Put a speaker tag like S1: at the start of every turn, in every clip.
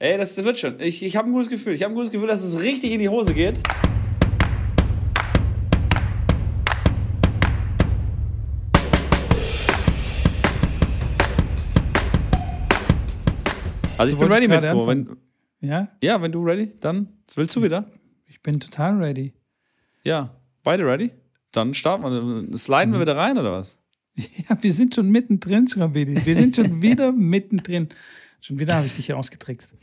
S1: Ey, das wird schon. Ich, ich habe ein gutes Gefühl. Ich habe ein gutes Gefühl, dass es richtig in die Hose geht. Also ich bin ready, Mitko. Wenn, ja? Ja, wenn du ready, dann willst du wieder?
S2: Ich bin total ready.
S1: Ja, beide ready? Dann starten wir. Sliden mhm. wir wieder rein, oder was?
S2: Ja, wir sind schon mittendrin, Schrabedi. Wir sind schon wieder mittendrin. Schon wieder habe ich dich hier ausgetrickst.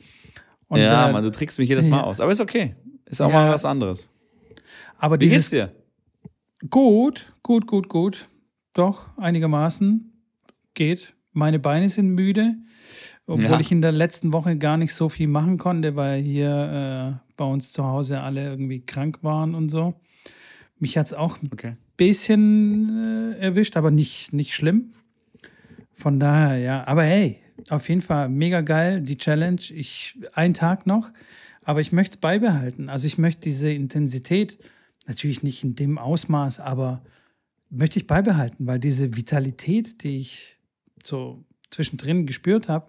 S1: Und, ja, äh, Mann, du trickst mich jedes Mal ja. aus. Aber ist okay. Ist auch ja. mal was anderes.
S2: Aber Wie geht's dir? Gut, gut, gut, gut. Doch, einigermaßen geht. Meine Beine sind müde. Obwohl ja. ich in der letzten Woche gar nicht so viel machen konnte, weil hier äh, bei uns zu Hause alle irgendwie krank waren und so. Mich hat es auch okay. ein bisschen äh, erwischt, aber nicht, nicht schlimm. Von daher, ja. Aber hey, auf jeden Fall mega geil, die Challenge. Ich, ein Tag noch, aber ich möchte es beibehalten. Also ich möchte diese Intensität, natürlich nicht in dem Ausmaß, aber möchte ich beibehalten, weil diese Vitalität, die ich so zwischendrin gespürt habe,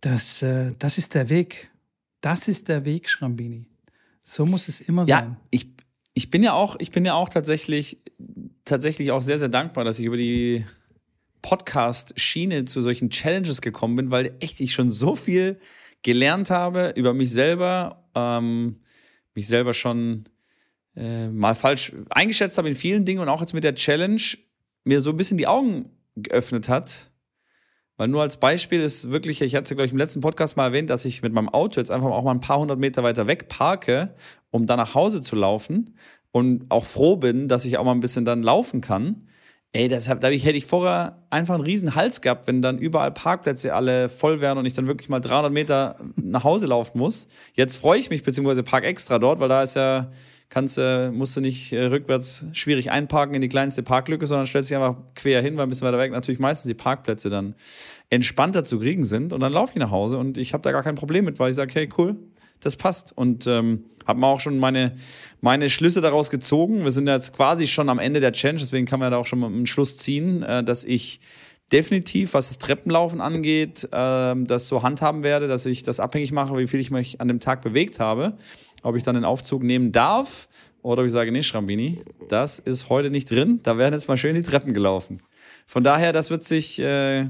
S2: das, äh, das ist der Weg. Das ist der Weg, Schrambini. So muss es immer
S1: ja,
S2: sein.
S1: Ich, ich bin ja auch, ich bin ja auch tatsächlich, tatsächlich auch sehr, sehr dankbar, dass ich über die Podcast-Schiene zu solchen Challenges gekommen bin, weil echt ich schon so viel gelernt habe über mich selber, ähm, mich selber schon äh, mal falsch eingeschätzt habe in vielen Dingen und auch jetzt mit der Challenge mir so ein bisschen die Augen geöffnet hat, weil nur als Beispiel ist wirklich, ich hatte glaube ich, im letzten Podcast mal erwähnt, dass ich mit meinem Auto jetzt einfach auch mal ein paar hundert Meter weiter weg parke, um dann nach Hause zu laufen. Und auch froh bin, dass ich auch mal ein bisschen dann laufen kann. Ey, deshalb dadurch hätte ich vorher einfach einen riesen Hals gehabt, wenn dann überall Parkplätze alle voll wären und ich dann wirklich mal 300 Meter nach Hause laufen muss. Jetzt freue ich mich, beziehungsweise park extra dort, weil da ist ja kannst, äh, musst du nicht äh, rückwärts schwierig einparken in die kleinste Parklücke, sondern stellst dich einfach quer hin, weil ein bisschen weiter weg natürlich meistens die Parkplätze dann entspannter zu kriegen sind. Und dann laufe ich nach Hause und ich habe da gar kein Problem mit, weil ich sage, hey, cool, das passt. Und ähm, habe mir auch schon meine, meine Schlüsse daraus gezogen. Wir sind jetzt quasi schon am Ende der Challenge, deswegen kann man da auch schon mal einen Schluss ziehen, äh, dass ich definitiv, was das Treppenlaufen angeht, äh, das so handhaben werde, dass ich das abhängig mache, wie viel ich mich an dem Tag bewegt habe ob ich dann den Aufzug nehmen darf oder ob ich sage, nee, Schrambini, das ist heute nicht drin. Da werden jetzt mal schön die Treppen gelaufen. Von daher, das wird sich, äh,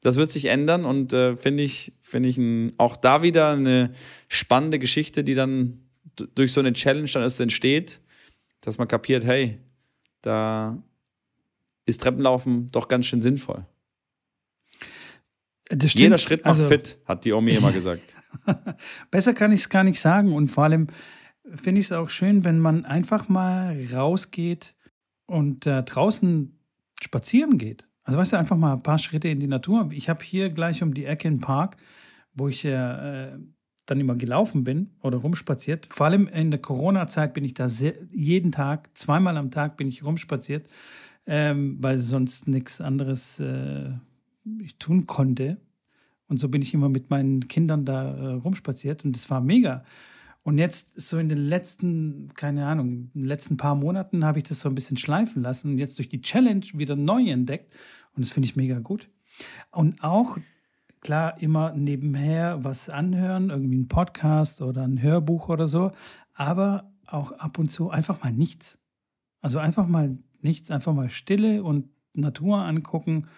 S1: das wird sich ändern und äh, finde ich, finde ich ein, auch da wieder eine spannende Geschichte, die dann durch so eine Challenge dann erst entsteht, dass man kapiert, hey, da ist Treppenlaufen doch ganz schön sinnvoll. Jeder Schritt macht also, fit, hat die Omi immer gesagt.
S2: Besser kann ich es gar nicht sagen. Und vor allem finde ich es auch schön, wenn man einfach mal rausgeht und äh, draußen spazieren geht. Also weißt du, einfach mal ein paar Schritte in die Natur. Ich habe hier gleich um die Ecke einen Park, wo ich äh, dann immer gelaufen bin oder rumspaziert. Vor allem in der Corona-Zeit bin ich da sehr, jeden Tag, zweimal am Tag bin ich rumspaziert, ähm, weil sonst nichts anderes äh, ich tun konnte. Und so bin ich immer mit meinen Kindern da äh, rumspaziert und es war mega. Und jetzt so in den letzten, keine Ahnung, in den letzten paar Monaten habe ich das so ein bisschen schleifen lassen und jetzt durch die Challenge wieder neu entdeckt. Und das finde ich mega gut. Und auch, klar, immer nebenher was anhören, irgendwie ein Podcast oder ein Hörbuch oder so, aber auch ab und zu einfach mal nichts. Also einfach mal nichts, einfach mal Stille und Natur angucken.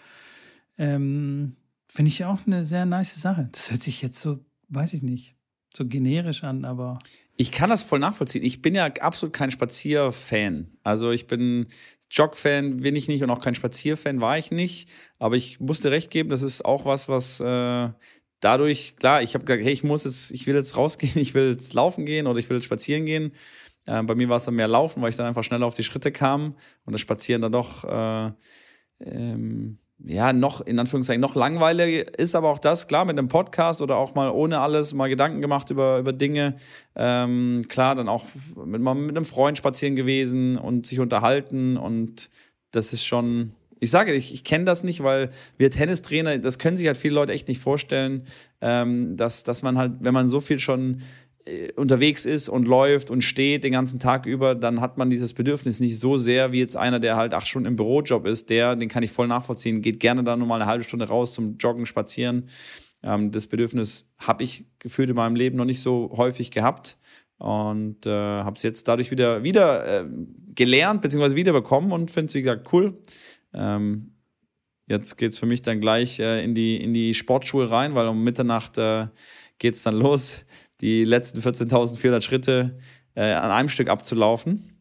S2: Ähm, Finde ich auch eine sehr nice Sache. Das hört sich jetzt so, weiß ich nicht, so generisch an, aber.
S1: Ich kann das voll nachvollziehen. Ich bin ja absolut kein Spazierfan. Also ich bin Jog-Fan, bin ich nicht und auch kein Spazierfan war ich nicht. Aber ich musste recht geben, das ist auch was, was äh, dadurch, klar, ich habe gesagt, hey, ich muss jetzt, ich will jetzt rausgehen, ich will jetzt laufen gehen oder ich will jetzt spazieren gehen. Äh, bei mir war es dann mehr Laufen, weil ich dann einfach schneller auf die Schritte kam und das Spazieren dann doch äh, ähm, ja, noch, in Anführungszeichen, noch langweiliger ist aber auch das, klar, mit einem Podcast oder auch mal ohne alles mal Gedanken gemacht über, über Dinge. Ähm, klar, dann auch mit, mal mit einem Freund spazieren gewesen und sich unterhalten und das ist schon, ich sage, ich, ich kenne das nicht, weil wir Tennistrainer, das können sich halt viele Leute echt nicht vorstellen, ähm, dass, dass man halt, wenn man so viel schon unterwegs ist und läuft und steht den ganzen Tag über, dann hat man dieses Bedürfnis nicht so sehr wie jetzt einer, der halt acht Stunden im Bürojob ist. Der, den kann ich voll nachvollziehen, geht gerne dann nur mal eine halbe Stunde raus zum Joggen, Spazieren. Ähm, das Bedürfnis habe ich gefühlt in meinem Leben noch nicht so häufig gehabt und äh, habe es jetzt dadurch wieder, wieder äh, gelernt bzw. wiederbekommen und finde es, wie gesagt, cool. Ähm, jetzt geht es für mich dann gleich äh, in, die, in die Sportschuhe rein, weil um Mitternacht äh, geht es dann los, die letzten 14.400 Schritte äh, an einem Stück abzulaufen.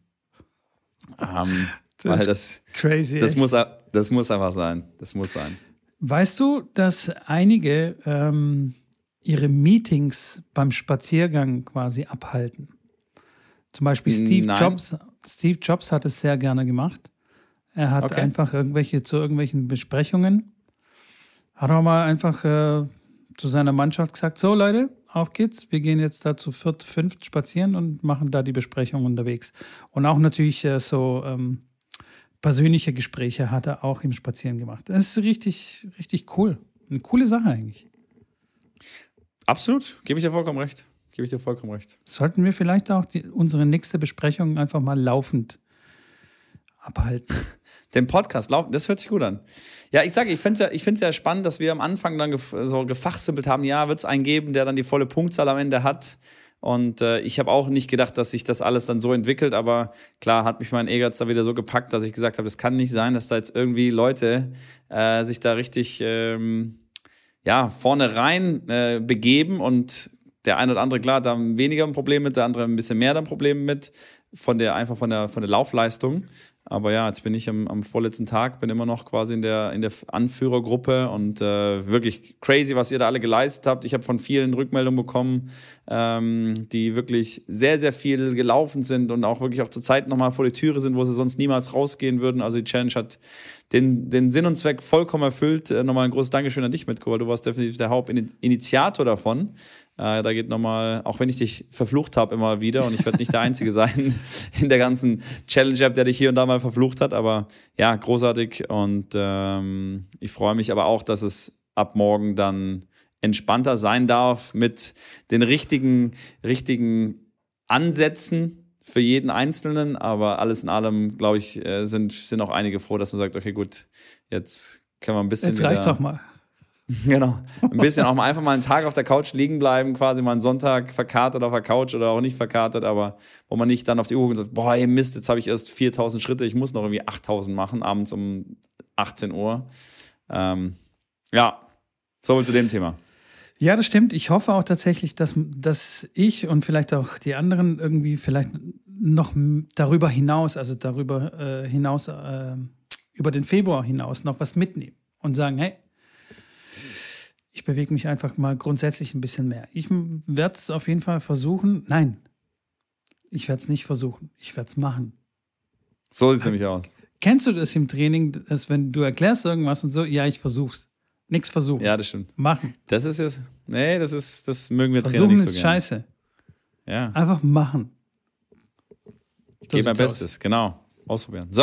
S1: Ähm, das weil das, crazy, das, muss, das muss einfach sein. Das muss sein.
S2: Weißt du, dass einige ähm, ihre Meetings beim Spaziergang quasi abhalten? Zum Beispiel Steve Nein. Jobs. Steve Jobs hat es sehr gerne gemacht. Er hat okay. einfach irgendwelche zu irgendwelchen Besprechungen, hat auch mal einfach äh, zu seiner Mannschaft gesagt: So, Leute, auf geht's. Wir gehen jetzt da zu viert, fünft spazieren und machen da die Besprechung unterwegs. Und auch natürlich äh, so ähm, persönliche Gespräche hat er auch im Spazieren gemacht. Das ist richtig, richtig cool. Eine coole Sache eigentlich.
S1: Absolut, gebe ich dir vollkommen recht. Gebe ich dir vollkommen recht.
S2: Sollten wir vielleicht auch die, unsere nächste Besprechung einfach mal laufend abhalten.
S1: Den Podcast laufen, das hört sich gut an. Ja, ich sage, ich finde es ja, ja spannend, dass wir am Anfang dann gef so gefachsimpelt haben, ja, wird es einen geben, der dann die volle Punktzahl am Ende hat. Und äh, ich habe auch nicht gedacht, dass sich das alles dann so entwickelt, aber klar hat mich mein Ehrgeiz da wieder so gepackt, dass ich gesagt habe, es kann nicht sein, dass da jetzt irgendwie Leute äh, sich da richtig ähm, ja, vorne rein äh, begeben und der eine oder andere, klar, da weniger ein Problem mit, der andere ein bisschen mehr ein Problem mit, von der, einfach von der, von der Laufleistung. Aber ja, jetzt bin ich am, am vorletzten Tag, bin immer noch quasi in der, in der Anführergruppe und äh, wirklich crazy, was ihr da alle geleistet habt. Ich habe von vielen Rückmeldungen bekommen, ähm, die wirklich sehr, sehr viel gelaufen sind und auch wirklich auch zur Zeit nochmal vor die Türe sind, wo sie sonst niemals rausgehen würden. Also die Challenge hat den, den Sinn und Zweck vollkommen erfüllt. Äh, nochmal ein großes Dankeschön an dich, Mitko, weil du warst definitiv der Hauptinitiator davon. Äh, da geht nochmal, auch wenn ich dich verflucht habe immer wieder und ich werde nicht der Einzige sein in der ganzen Challenge-App, der dich hier und da mal verflucht hat, aber ja, großartig und ähm, ich freue mich aber auch, dass es ab morgen dann entspannter sein darf mit den richtigen, richtigen Ansätzen, für jeden Einzelnen, aber alles in allem, glaube ich, äh, sind, sind auch einige froh, dass man sagt, okay, gut, jetzt können wir ein bisschen.
S2: Jetzt reicht doch mal.
S1: Genau. Ein bisschen auch mal einfach mal einen Tag auf der Couch liegen bleiben, quasi mal einen Sonntag verkatert auf der Couch oder auch nicht verkatert, aber wo man nicht dann auf die Uhr und sagt, boah, ey Mist, jetzt habe ich erst 4000 Schritte, ich muss noch irgendwie 8000 machen, abends um 18 Uhr. Ähm, ja, so viel zu dem Thema.
S2: Ja, das stimmt. Ich hoffe auch tatsächlich, dass, dass ich und vielleicht auch die anderen irgendwie vielleicht noch darüber hinaus, also darüber äh, hinaus, äh, über den Februar hinaus noch was mitnehmen und sagen, hey, ich bewege mich einfach mal grundsätzlich ein bisschen mehr. Ich werde es auf jeden Fall versuchen. Nein, ich werde es nicht versuchen. Ich werde es machen.
S1: So sieht es nämlich aus.
S2: Kennst du das im Training, dass wenn du erklärst irgendwas und so, ja, ich versuch's. Nichts versuchen.
S1: Ja, das stimmt.
S2: Machen.
S1: Das ist jetzt, nee, das ist, das mögen wir
S2: Trainer nicht so ist gerne. scheiße. Ja. Einfach machen.
S1: Ich gebe mein Bestes, aus. genau. Ausprobieren. So,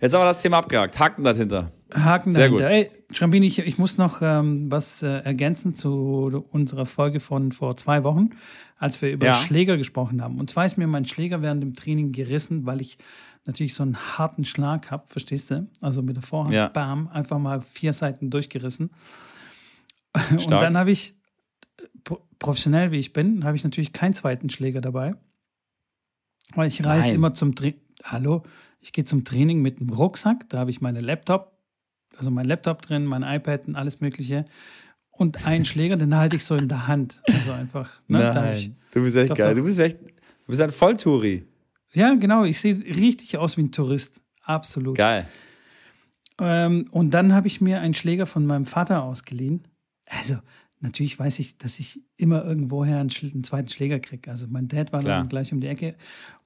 S1: jetzt haben wir das Thema abgehakt. Haken dahinter.
S2: Haken Sehr dahinter. Gut. Ey, Schrambini, ich, ich muss noch ähm, was äh, ergänzen zu unserer Folge von vor zwei Wochen, als wir über ja. Schläger gesprochen haben. Und zwar ist mir mein Schläger während dem Training gerissen, weil ich natürlich so einen harten Schlag habe, verstehst du? Also mit der Vorhand, ja. bam, einfach mal vier Seiten durchgerissen. Stark. Und dann habe ich, professionell wie ich bin, habe ich natürlich keinen zweiten Schläger dabei. Weil ich reise immer zum Training. Hallo, ich gehe zum Training mit einem Rucksack, da habe ich meine Laptop, also mein Laptop drin, mein iPad und alles Mögliche. Und einen Schläger, den halte ich so in der Hand. Also einfach.
S1: Ne, Nein, du bist echt doch, geil. Du bist echt, du bist ein Volltouri.
S2: Ja, genau. Ich sehe richtig aus wie ein Tourist. Absolut.
S1: Geil.
S2: Ähm, und dann habe ich mir einen Schläger von meinem Vater ausgeliehen. Also, natürlich weiß ich, dass ich immer irgendwoher einen, einen zweiten Schläger kriege. Also, mein Dad war Klar. dann gleich um die Ecke.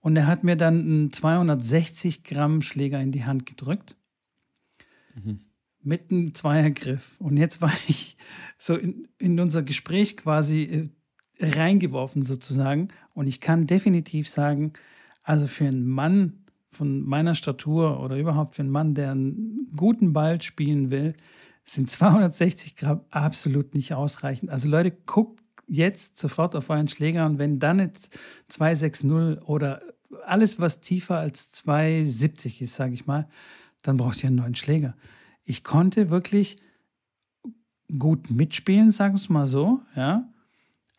S2: Und er hat mir dann einen 260 Gramm Schläger in die Hand gedrückt. Mhm. Mit einem Zweiergriff. Und jetzt war ich so in, in unser Gespräch quasi äh, reingeworfen, sozusagen. Und ich kann definitiv sagen, also für einen Mann von meiner Statur oder überhaupt für einen Mann, der einen guten Ball spielen will, sind 260 Gramm absolut nicht ausreichend. Also Leute, guckt jetzt sofort auf euren Schläger und wenn dann jetzt 260 oder alles, was tiefer als 270 ist, sage ich mal, dann braucht ihr einen neuen Schläger. Ich konnte wirklich gut mitspielen, sagen wir es mal so, ja.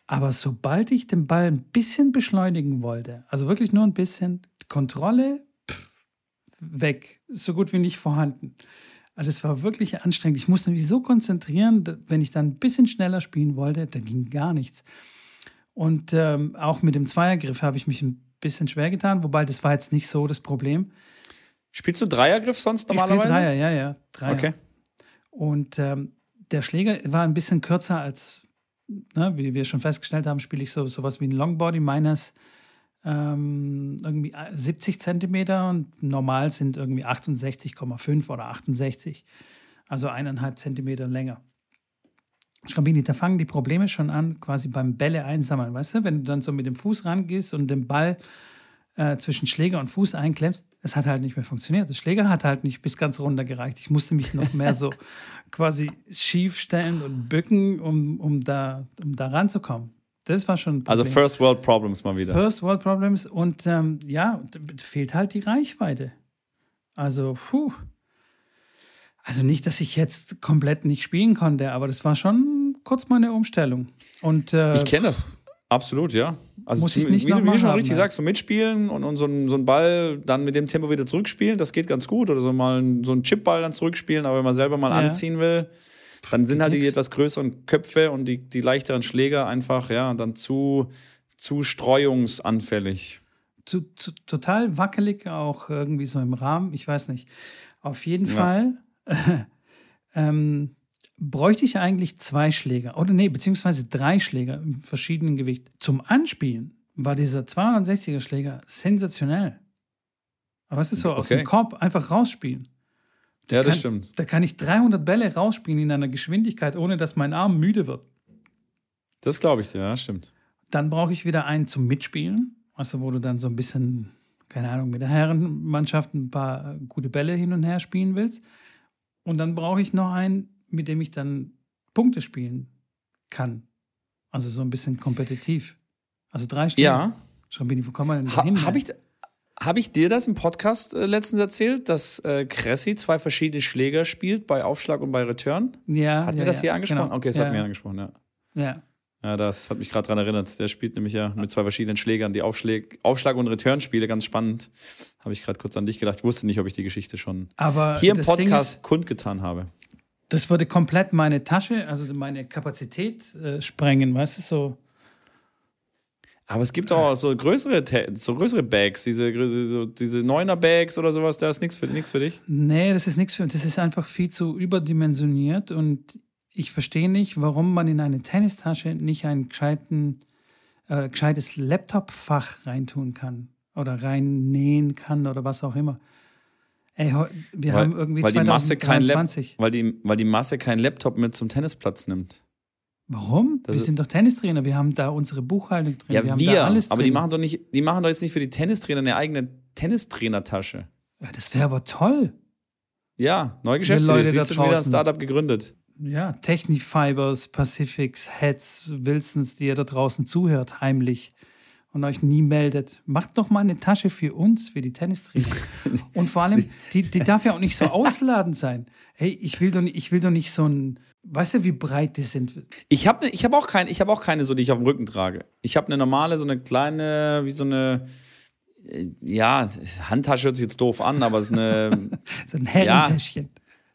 S2: Aber sobald ich den Ball ein bisschen beschleunigen wollte, also wirklich nur ein bisschen, Kontrolle pff, weg, so gut wie nicht vorhanden. Also es war wirklich anstrengend. Ich musste mich so konzentrieren, wenn ich dann ein bisschen schneller spielen wollte, da ging gar nichts. Und ähm, auch mit dem Zweiergriff habe ich mich ein bisschen schwer getan, wobei das war jetzt nicht so das Problem.
S1: Spielst du Dreiergriff sonst normalerweise?
S2: Ich Dreier, ja, ja. Dreier.
S1: Okay.
S2: Und ähm, der Schläger war ein bisschen kürzer als, ne, wie wir schon festgestellt haben, spiele ich so sowas wie ein Longbody. Meines ähm, irgendwie 70 Zentimeter und normal sind irgendwie 68,5 oder 68. Also eineinhalb Zentimeter länger. Schrambini, da fangen die Probleme schon an, quasi beim Bälle einsammeln. Weißt du, wenn du dann so mit dem Fuß rangehst und den Ball äh, zwischen Schläger und Fuß einklemmst, es hat halt nicht mehr funktioniert. Der Schläger hat halt nicht bis ganz runter gereicht. Ich musste mich noch mehr so quasi schief stellen und bücken, um, um, da, um da ranzukommen. Das war schon.
S1: Also First World Problems mal wieder.
S2: First World Problems und ähm, ja, fehlt halt die Reichweite. Also, puh. Also nicht, dass ich jetzt komplett nicht spielen konnte, aber das war schon kurz mal eine Umstellung. Und, äh,
S1: ich kenne das. Absolut, ja. Also
S2: Muss ich nicht
S1: wie, du, wie du schon
S2: haben,
S1: richtig
S2: ja.
S1: sagst, so mitspielen und, und so, einen, so einen Ball dann mit dem Tempo wieder zurückspielen, das geht ganz gut. Oder so mal einen, so einen Chipball dann zurückspielen, aber wenn man selber mal
S2: Ja.
S1: anziehen will, dann sind halt die etwas größeren Köpfe und die, die leichteren Schläger einfach, ja, dann zu, zu streuungsanfällig.
S2: zu, zu, total wackelig, auch irgendwie so im Rahmen. Ich weiß nicht. Auf jeden
S1: Ja.
S2: Fall ähm, bräuchte ich eigentlich zwei Schläger. Oder nee, beziehungsweise drei Schläger im verschiedenen Gewicht. Zum Anspielen war dieser 260er Schläger sensationell. Aber es ist so aus
S1: Okay.
S2: dem Korb einfach rausspielen.
S1: Ja, das
S2: kann,
S1: stimmt.
S2: Da kann ich 300 Bälle rausspielen in einer Geschwindigkeit, ohne dass mein Arm müde wird.
S1: Das glaube ich dir, ja, stimmt.
S2: Dann brauche ich wieder einen zum Mitspielen, also wo du dann so ein bisschen, keine Ahnung, mit der Herrenmannschaft ein paar gute Bälle hin und her spielen willst. Und dann brauche ich noch einen, mit dem ich dann Punkte spielen kann. Also so ein bisschen kompetitiv. Also drei Stück.
S1: Ja.
S2: Schrambini, wo kommen wir denn da
S1: Ha,
S2: hin?
S1: Habe ich, hab ich dir das im Podcast äh, letztens erzählt, dass äh, Cressy zwei verschiedene Schläger spielt, bei Aufschlag und bei Return?
S2: ja,
S1: Hat
S2: ja,
S1: mir das
S2: ja,
S1: hier angesprochen?
S2: genau.
S1: Okay, es
S2: ja,
S1: hat mir angesprochen, ja.
S2: Ja.
S1: Ja, das hat mich gerade daran erinnert. Der spielt nämlich ja mit zwei verschiedenen Schlägern die Aufschläg, Aufschlag- und Return-Spiele, ganz spannend. Habe ich gerade kurz an dich gedacht. Ich wusste nicht, ob ich die Geschichte schon
S2: Aber
S1: hier im Podcast
S2: Ist,
S1: kundgetan habe.
S2: Das würde komplett meine Tasche, also meine Kapazität äh, sprengen, weißt du, so.
S1: Aber es gibt auch so größere, so größere Bags, diese, so, diese Neuner-Bags oder sowas, da ist nichts für, für dich.
S2: Nee, das ist nichts für Das ist einfach viel zu überdimensioniert und ich verstehe nicht, warum man in eine Tennistasche nicht ein gescheiten, äh, gescheites Laptop-Fach reintun kann oder reinnähen kann oder was auch immer. Ey, wir
S1: Weil-
S2: haben irgendwie
S1: weil die Masse kein Lap-
S2: 2023.
S1: Weil die, weil die Masse keinen Laptop mit zum Tennisplatz nimmt.
S2: Warum?
S1: Das
S2: wir sind doch Tennistrainer, wir haben da unsere Buchhaltung drin,
S1: Ja,
S2: wir
S1: wir.
S2: alles drin.
S1: aber die machen doch nicht, die machen doch jetzt nicht für die Tennistrainer eine eigene Tennistrainertasche.
S2: ja, das wäre aber toll.
S1: Ja, neue Geschäftsidee.
S2: da
S1: Siehst du schon wieder ein. Startup gegründet.
S2: Ja, Technifibers, Pacifics, Heads, Wilsons, die ihr da draußen zuhört, heimlich und euch nie meldet. Macht doch mal eine Tasche für uns, für die Tennistrainer. und vor allem, die, die darf ja auch nicht so ausladend sein. Hey, ich will doch nicht, ich will doch nicht so ein, weißt du, wie breit die sind?
S1: Ich habe ich hab auch, kein, ich hab auch keine, so die ich auf dem Rücken trage. Ich habe eine normale, so eine kleine, wie so eine, äh, ja, Handtasche hört sich jetzt doof an, aber es ist eine,
S2: So ein Herrentäschchen.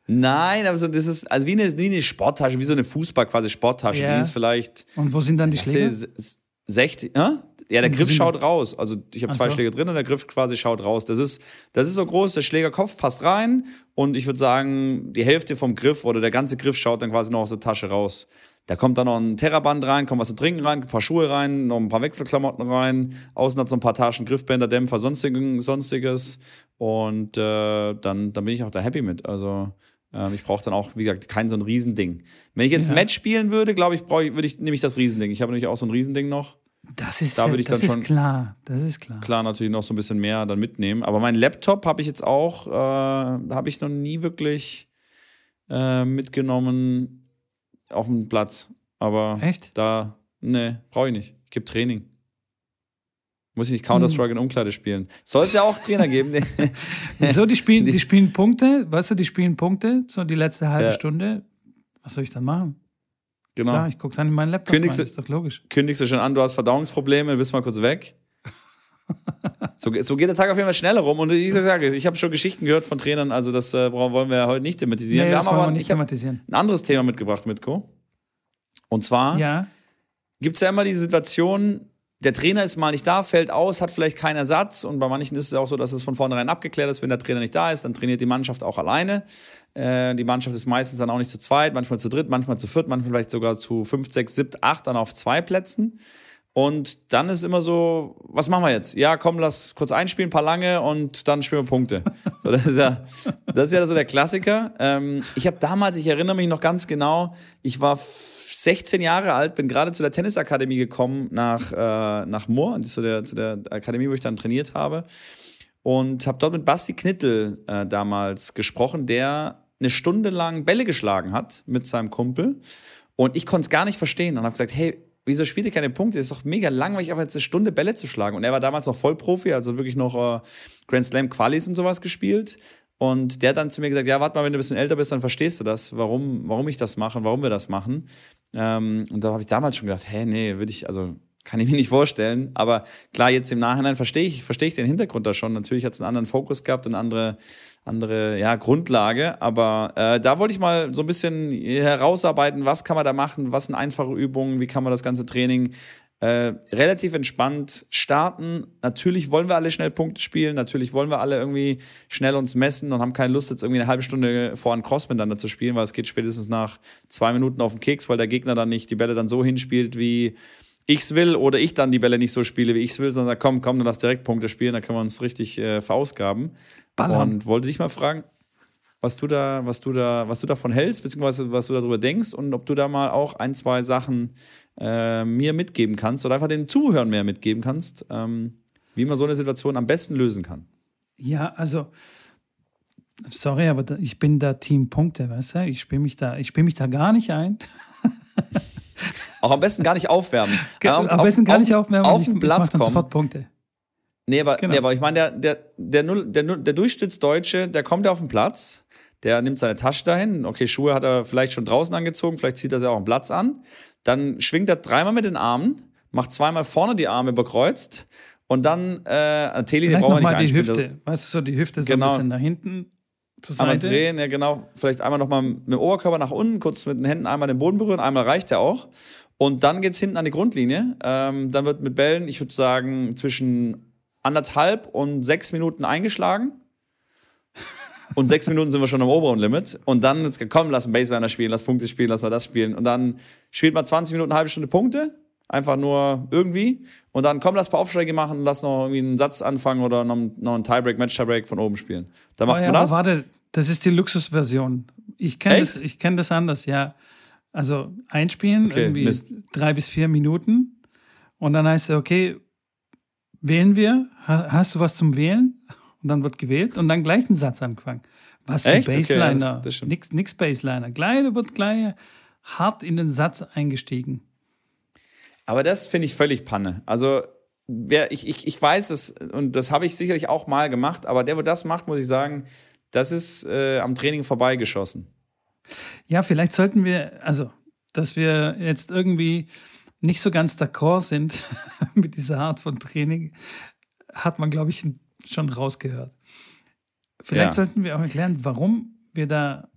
S1: nein, aber so, das ist also wie eine, wie eine Sporttasche, wie so eine Fußball quasi Sporttasche.
S2: Ja.
S1: Die ist vielleicht
S2: Und wo sind dann die
S1: ja,
S2: Schläger?
S1: se- se- 60, äh? Ja, der Griff schaut raus. Also ich habe zwei
S2: so.
S1: Schläger drin und der Griff quasi schaut raus. Das ist, das ist so groß, der Schlägerkopf passt rein und ich würde sagen, die Hälfte vom Griff oder der ganze Griff schaut dann quasi noch aus der Tasche raus. Da kommt dann noch ein Terraband rein, kommt was zum Trinken rein, ein paar Schuhe rein, noch ein paar Wechselklamotten rein, außen hat so ein paar Taschen, Griffbänder, Dämpfer, sonstigen, sonstiges. Und äh, dann, dann bin ich auch da happy mit. Also ähm, ich brauche dann auch, wie gesagt, kein so ein Riesending. Wenn ich jetzt
S2: Ja.
S1: Match spielen würde, glaube ich, brauche ich, würde ich, nehme ich das Riesending. Ich habe nämlich auch so ein Riesending noch.
S2: Das ist,
S1: da würde ich
S2: das
S1: dann
S2: ist
S1: schon-
S2: klar. Das ist klar.
S1: Klar, natürlich noch so ein bisschen mehr dann mitnehmen. Aber meinen Laptop habe ich jetzt auch, äh, habe ich noch nie wirklich äh, mitgenommen auf dem Platz. Aber
S2: Echt?
S1: da, ne, brauche ich nicht. Ich gebe Training. Muss ich nicht Counter-Strike in Umkleide spielen. Soll es ja auch Trainer geben.
S2: Wieso? Die spielen, die spielen Punkte, weißt du, die spielen Punkte, so die letzte halbe
S1: Ja.
S2: Stunde. Was soll ich dann machen?
S1: Genau.
S2: Klar, ich gucke dann in meinen Laptop
S1: Kündigst
S2: rein,
S1: du-
S2: ist doch logisch.
S1: Kündigst du schon an, du hast Verdauungsprobleme, bist mal kurz weg. So, so geht der Tag auf jeden Fall schneller rum. Und ich sage, ich habe schon Geschichten gehört von Trainern, also das äh, wollen wir heute nicht thematisieren.
S2: Nee,
S1: wir
S2: das
S1: haben
S2: wollen
S1: aber
S2: nicht thematisieren.
S1: ein anderes Thema mitgebracht, Mitko. Und zwar
S2: Ja,
S1: gibt es ja immer die Situation, der Trainer ist mal nicht da, fällt aus, hat vielleicht keinen Ersatz. Und bei manchen ist es auch so, dass es von vornherein abgeklärt ist, wenn der Trainer nicht da ist, dann trainiert die Mannschaft auch alleine. Äh, die Mannschaft ist meistens dann auch nicht zu zweit, manchmal zu dritt, manchmal zu viert, manchmal vielleicht sogar zu fünf, sechs, sieben, acht, dann auf zwei Plätzen. Und dann ist immer so, was machen wir jetzt? Ja, komm, lass kurz einspielen, ein paar lange und dann spielen wir Punkte. So, das, ist ja, das ist ja so der Klassiker. Ähm, ich habe damals, ich erinnere mich noch ganz genau, ich war 16 Jahre alt, bin gerade zu der Tennisakademie gekommen nach, äh, nach Moor, zu der, zu der Akademie, wo ich dann trainiert habe. Und habe dort mit Basti Knittel äh, damals gesprochen, der eine Stunde lang Bälle geschlagen hat mit seinem Kumpel. Und ich konnte es gar nicht verstehen und habe gesagt, hey, wieso spielt ihr keine Punkte? Ist doch mega langweilig, einfach jetzt eine Stunde Bälle zu schlagen. Und er war damals noch Vollprofi, also wirklich noch äh, Grand Slam Qualis und sowas gespielt. Und der hat dann zu mir gesagt, ja, warte mal, wenn du ein bisschen älter bist, dann verstehst du das, warum, warum ich das mache und warum wir das machen. Ähm, und da habe ich damals schon gedacht, hä, nee, würde ich, also kann ich mir nicht vorstellen. Aber klar, jetzt im Nachhinein verstehe ich, verstehe ich den Hintergrund da schon. Natürlich hat es einen anderen Fokus gehabt und andere, andere ja, Grundlage. Aber äh, da wollte ich mal so ein bisschen herausarbeiten, was kann man da machen, was sind einfache Übungen, wie kann man das ganze Training äh, relativ entspannt starten. Natürlich wollen wir alle schnell Punkte spielen, natürlich wollen wir alle irgendwie schnell uns messen und haben keine Lust, jetzt irgendwie eine halbe Stunde vor einem Cross miteinander zu spielen, weil es geht spätestens nach zwei Minuten auf den Keks, weil der Gegner dann nicht die Bälle dann so hinspielt, wie ich's will, oder ich dann die Bälle nicht so spiele, wie ich's will, sondern komm, komm, dann lass direkt Punkte spielen, dann können wir uns richtig äh, verausgaben.
S2: Ballern.
S1: Und wollte dich mal fragen, was du da, was du da, was du davon hältst, beziehungsweise was du darüber denkst und ob du da mal auch ein, zwei Sachen äh, mir mitgeben kannst oder einfach den Zuhörern mehr mitgeben kannst, ähm, wie man so eine Situation am besten lösen kann.
S2: ja, also sorry, aber da, ich bin da Team Punkte, weißt du? Ich spiele mich da, ich spiele mich da gar nicht ein.
S1: Auch am besten gar nicht aufwärmen.
S2: Am
S1: Ähm,
S2: besten gar nicht aufwärmen.
S1: Auf
S2: ich,
S1: den Platz kommen.
S2: sofort Punkte.
S1: Nee, aber,
S2: Genau.
S1: nee, aber ich meine, der, der, der, Null, der, der Durchschnittsdeutsche, der kommt ja auf den Platz, der nimmt seine Tasche dahin. Okay, Schuhe hat er vielleicht schon draußen angezogen, vielleicht zieht er sie auch am Platz an. Dann schwingt er dreimal mit den Armen, macht zweimal vorne die Arme überkreuzt und dann, äh, T-Linie brauchen wir nicht
S2: die
S1: einspielen.
S2: Hüfte. Weißt du, so die Hüfte so
S1: Genau.
S2: ein bisschen nach hinten zur
S1: Einmal
S2: Seite.
S1: drehen, ja genau. Vielleicht einmal nochmal mit dem Oberkörper nach unten, kurz mit den Händen einmal den Boden berühren, einmal reicht ja auch. Und dann geht's hinten an die Grundlinie. Ähm, dann wird mit Bällen, ich würde sagen, zwischen anderthalb und sechs Minuten eingeschlagen. Und sechs Minuten sind wir schon am oberen Limit. Und dann, jetzt, komm, lass einen Baseliner spielen, lass Punkte spielen, lass mal das spielen. Und dann spielt man 20 Minuten, eine halbe Stunde Punkte. Einfach nur irgendwie. Und dann, komm, lass ein paar Aufschläge machen, lass noch irgendwie einen Satz anfangen oder noch, noch einen Tiebreak, Match-Tiebreak von oben spielen. Da macht
S2: Oh ja,
S1: man das.
S2: Warte, das ist die Luxusversion. Ich kenne das, ich kenn das anders, ja. Also einspielen,
S1: Okay,
S2: irgendwie
S1: Mist.
S2: drei bis vier Minuten. Und dann heißt es, okay, wählen wir? Ha, hast du was zum Wählen? Und dann wird gewählt und dann gleich ein Satz angefangen. Was für
S1: Echt? Okay,
S2: Baseliner?
S1: das- das stimmt.
S2: nix, nix Baseliner. Gleich wird gleich hart in den Satz eingestiegen.
S1: Aber das finde ich völlig Panne. Also, wer, ich, ich, ich weiß es, und das habe ich sicherlich auch mal gemacht, aber der, wo das macht, muss ich sagen, das ist äh, am Training vorbeigeschossen.
S2: Ja, vielleicht sollten wir, also, dass wir jetzt irgendwie nicht so ganz d'accord sind mit dieser Art von Training, hat man, glaube ich, schon rausgehört. Vielleicht
S1: Ja.
S2: sollten wir auch erklären, warum wir da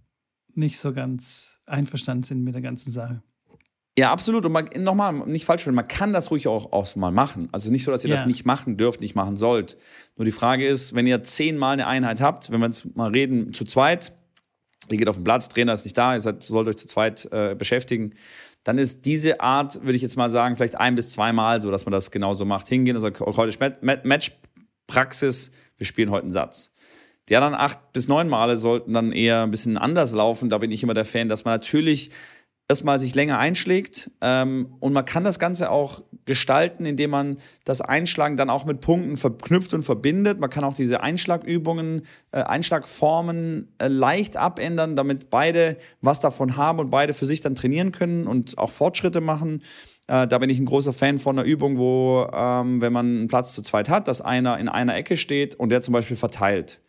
S2: nicht so ganz einverstanden sind mit der ganzen Sache.
S1: Ja, absolut. Und nochmal, nicht falsch verstehen, man kann das ruhig auch, auch mal machen. Also nicht so, dass ihr
S2: Ja.
S1: das nicht machen dürft, nicht machen sollt. Nur die Frage ist, wenn ihr zehnmal eine Einheit habt, wenn wir jetzt mal reden, zu zweit, ihr geht auf den Platz, Trainer ist nicht da, ihr seid, sollt euch zu zweit äh, beschäftigen, dann ist diese Art, würde ich jetzt mal sagen, vielleicht ein bis zweimal so, dass man das genauso macht. Hingehen und sagt, heute ist Matchpraxis, wir spielen heute einen Satz. Die anderen acht bis neun Male sollten dann eher ein bisschen anders laufen. Da bin ich immer der Fan, dass man natürlich erstmal sich länger einschlägt. Ähm, und man kann das Ganze auch gestalten, indem man das Einschlagen dann auch mit Punkten verknüpft und verbindet. Man kann auch diese Einschlagübungen, äh, Einschlagformen äh, leicht abändern, damit beide was davon haben und beide für sich dann trainieren können und auch Fortschritte machen. Äh, da bin ich ein großer Fan von einer Übung, wo, ähm, wenn man einen Platz zu zweit hat, dass einer in einer Ecke steht und der zum Beispiel verteilt.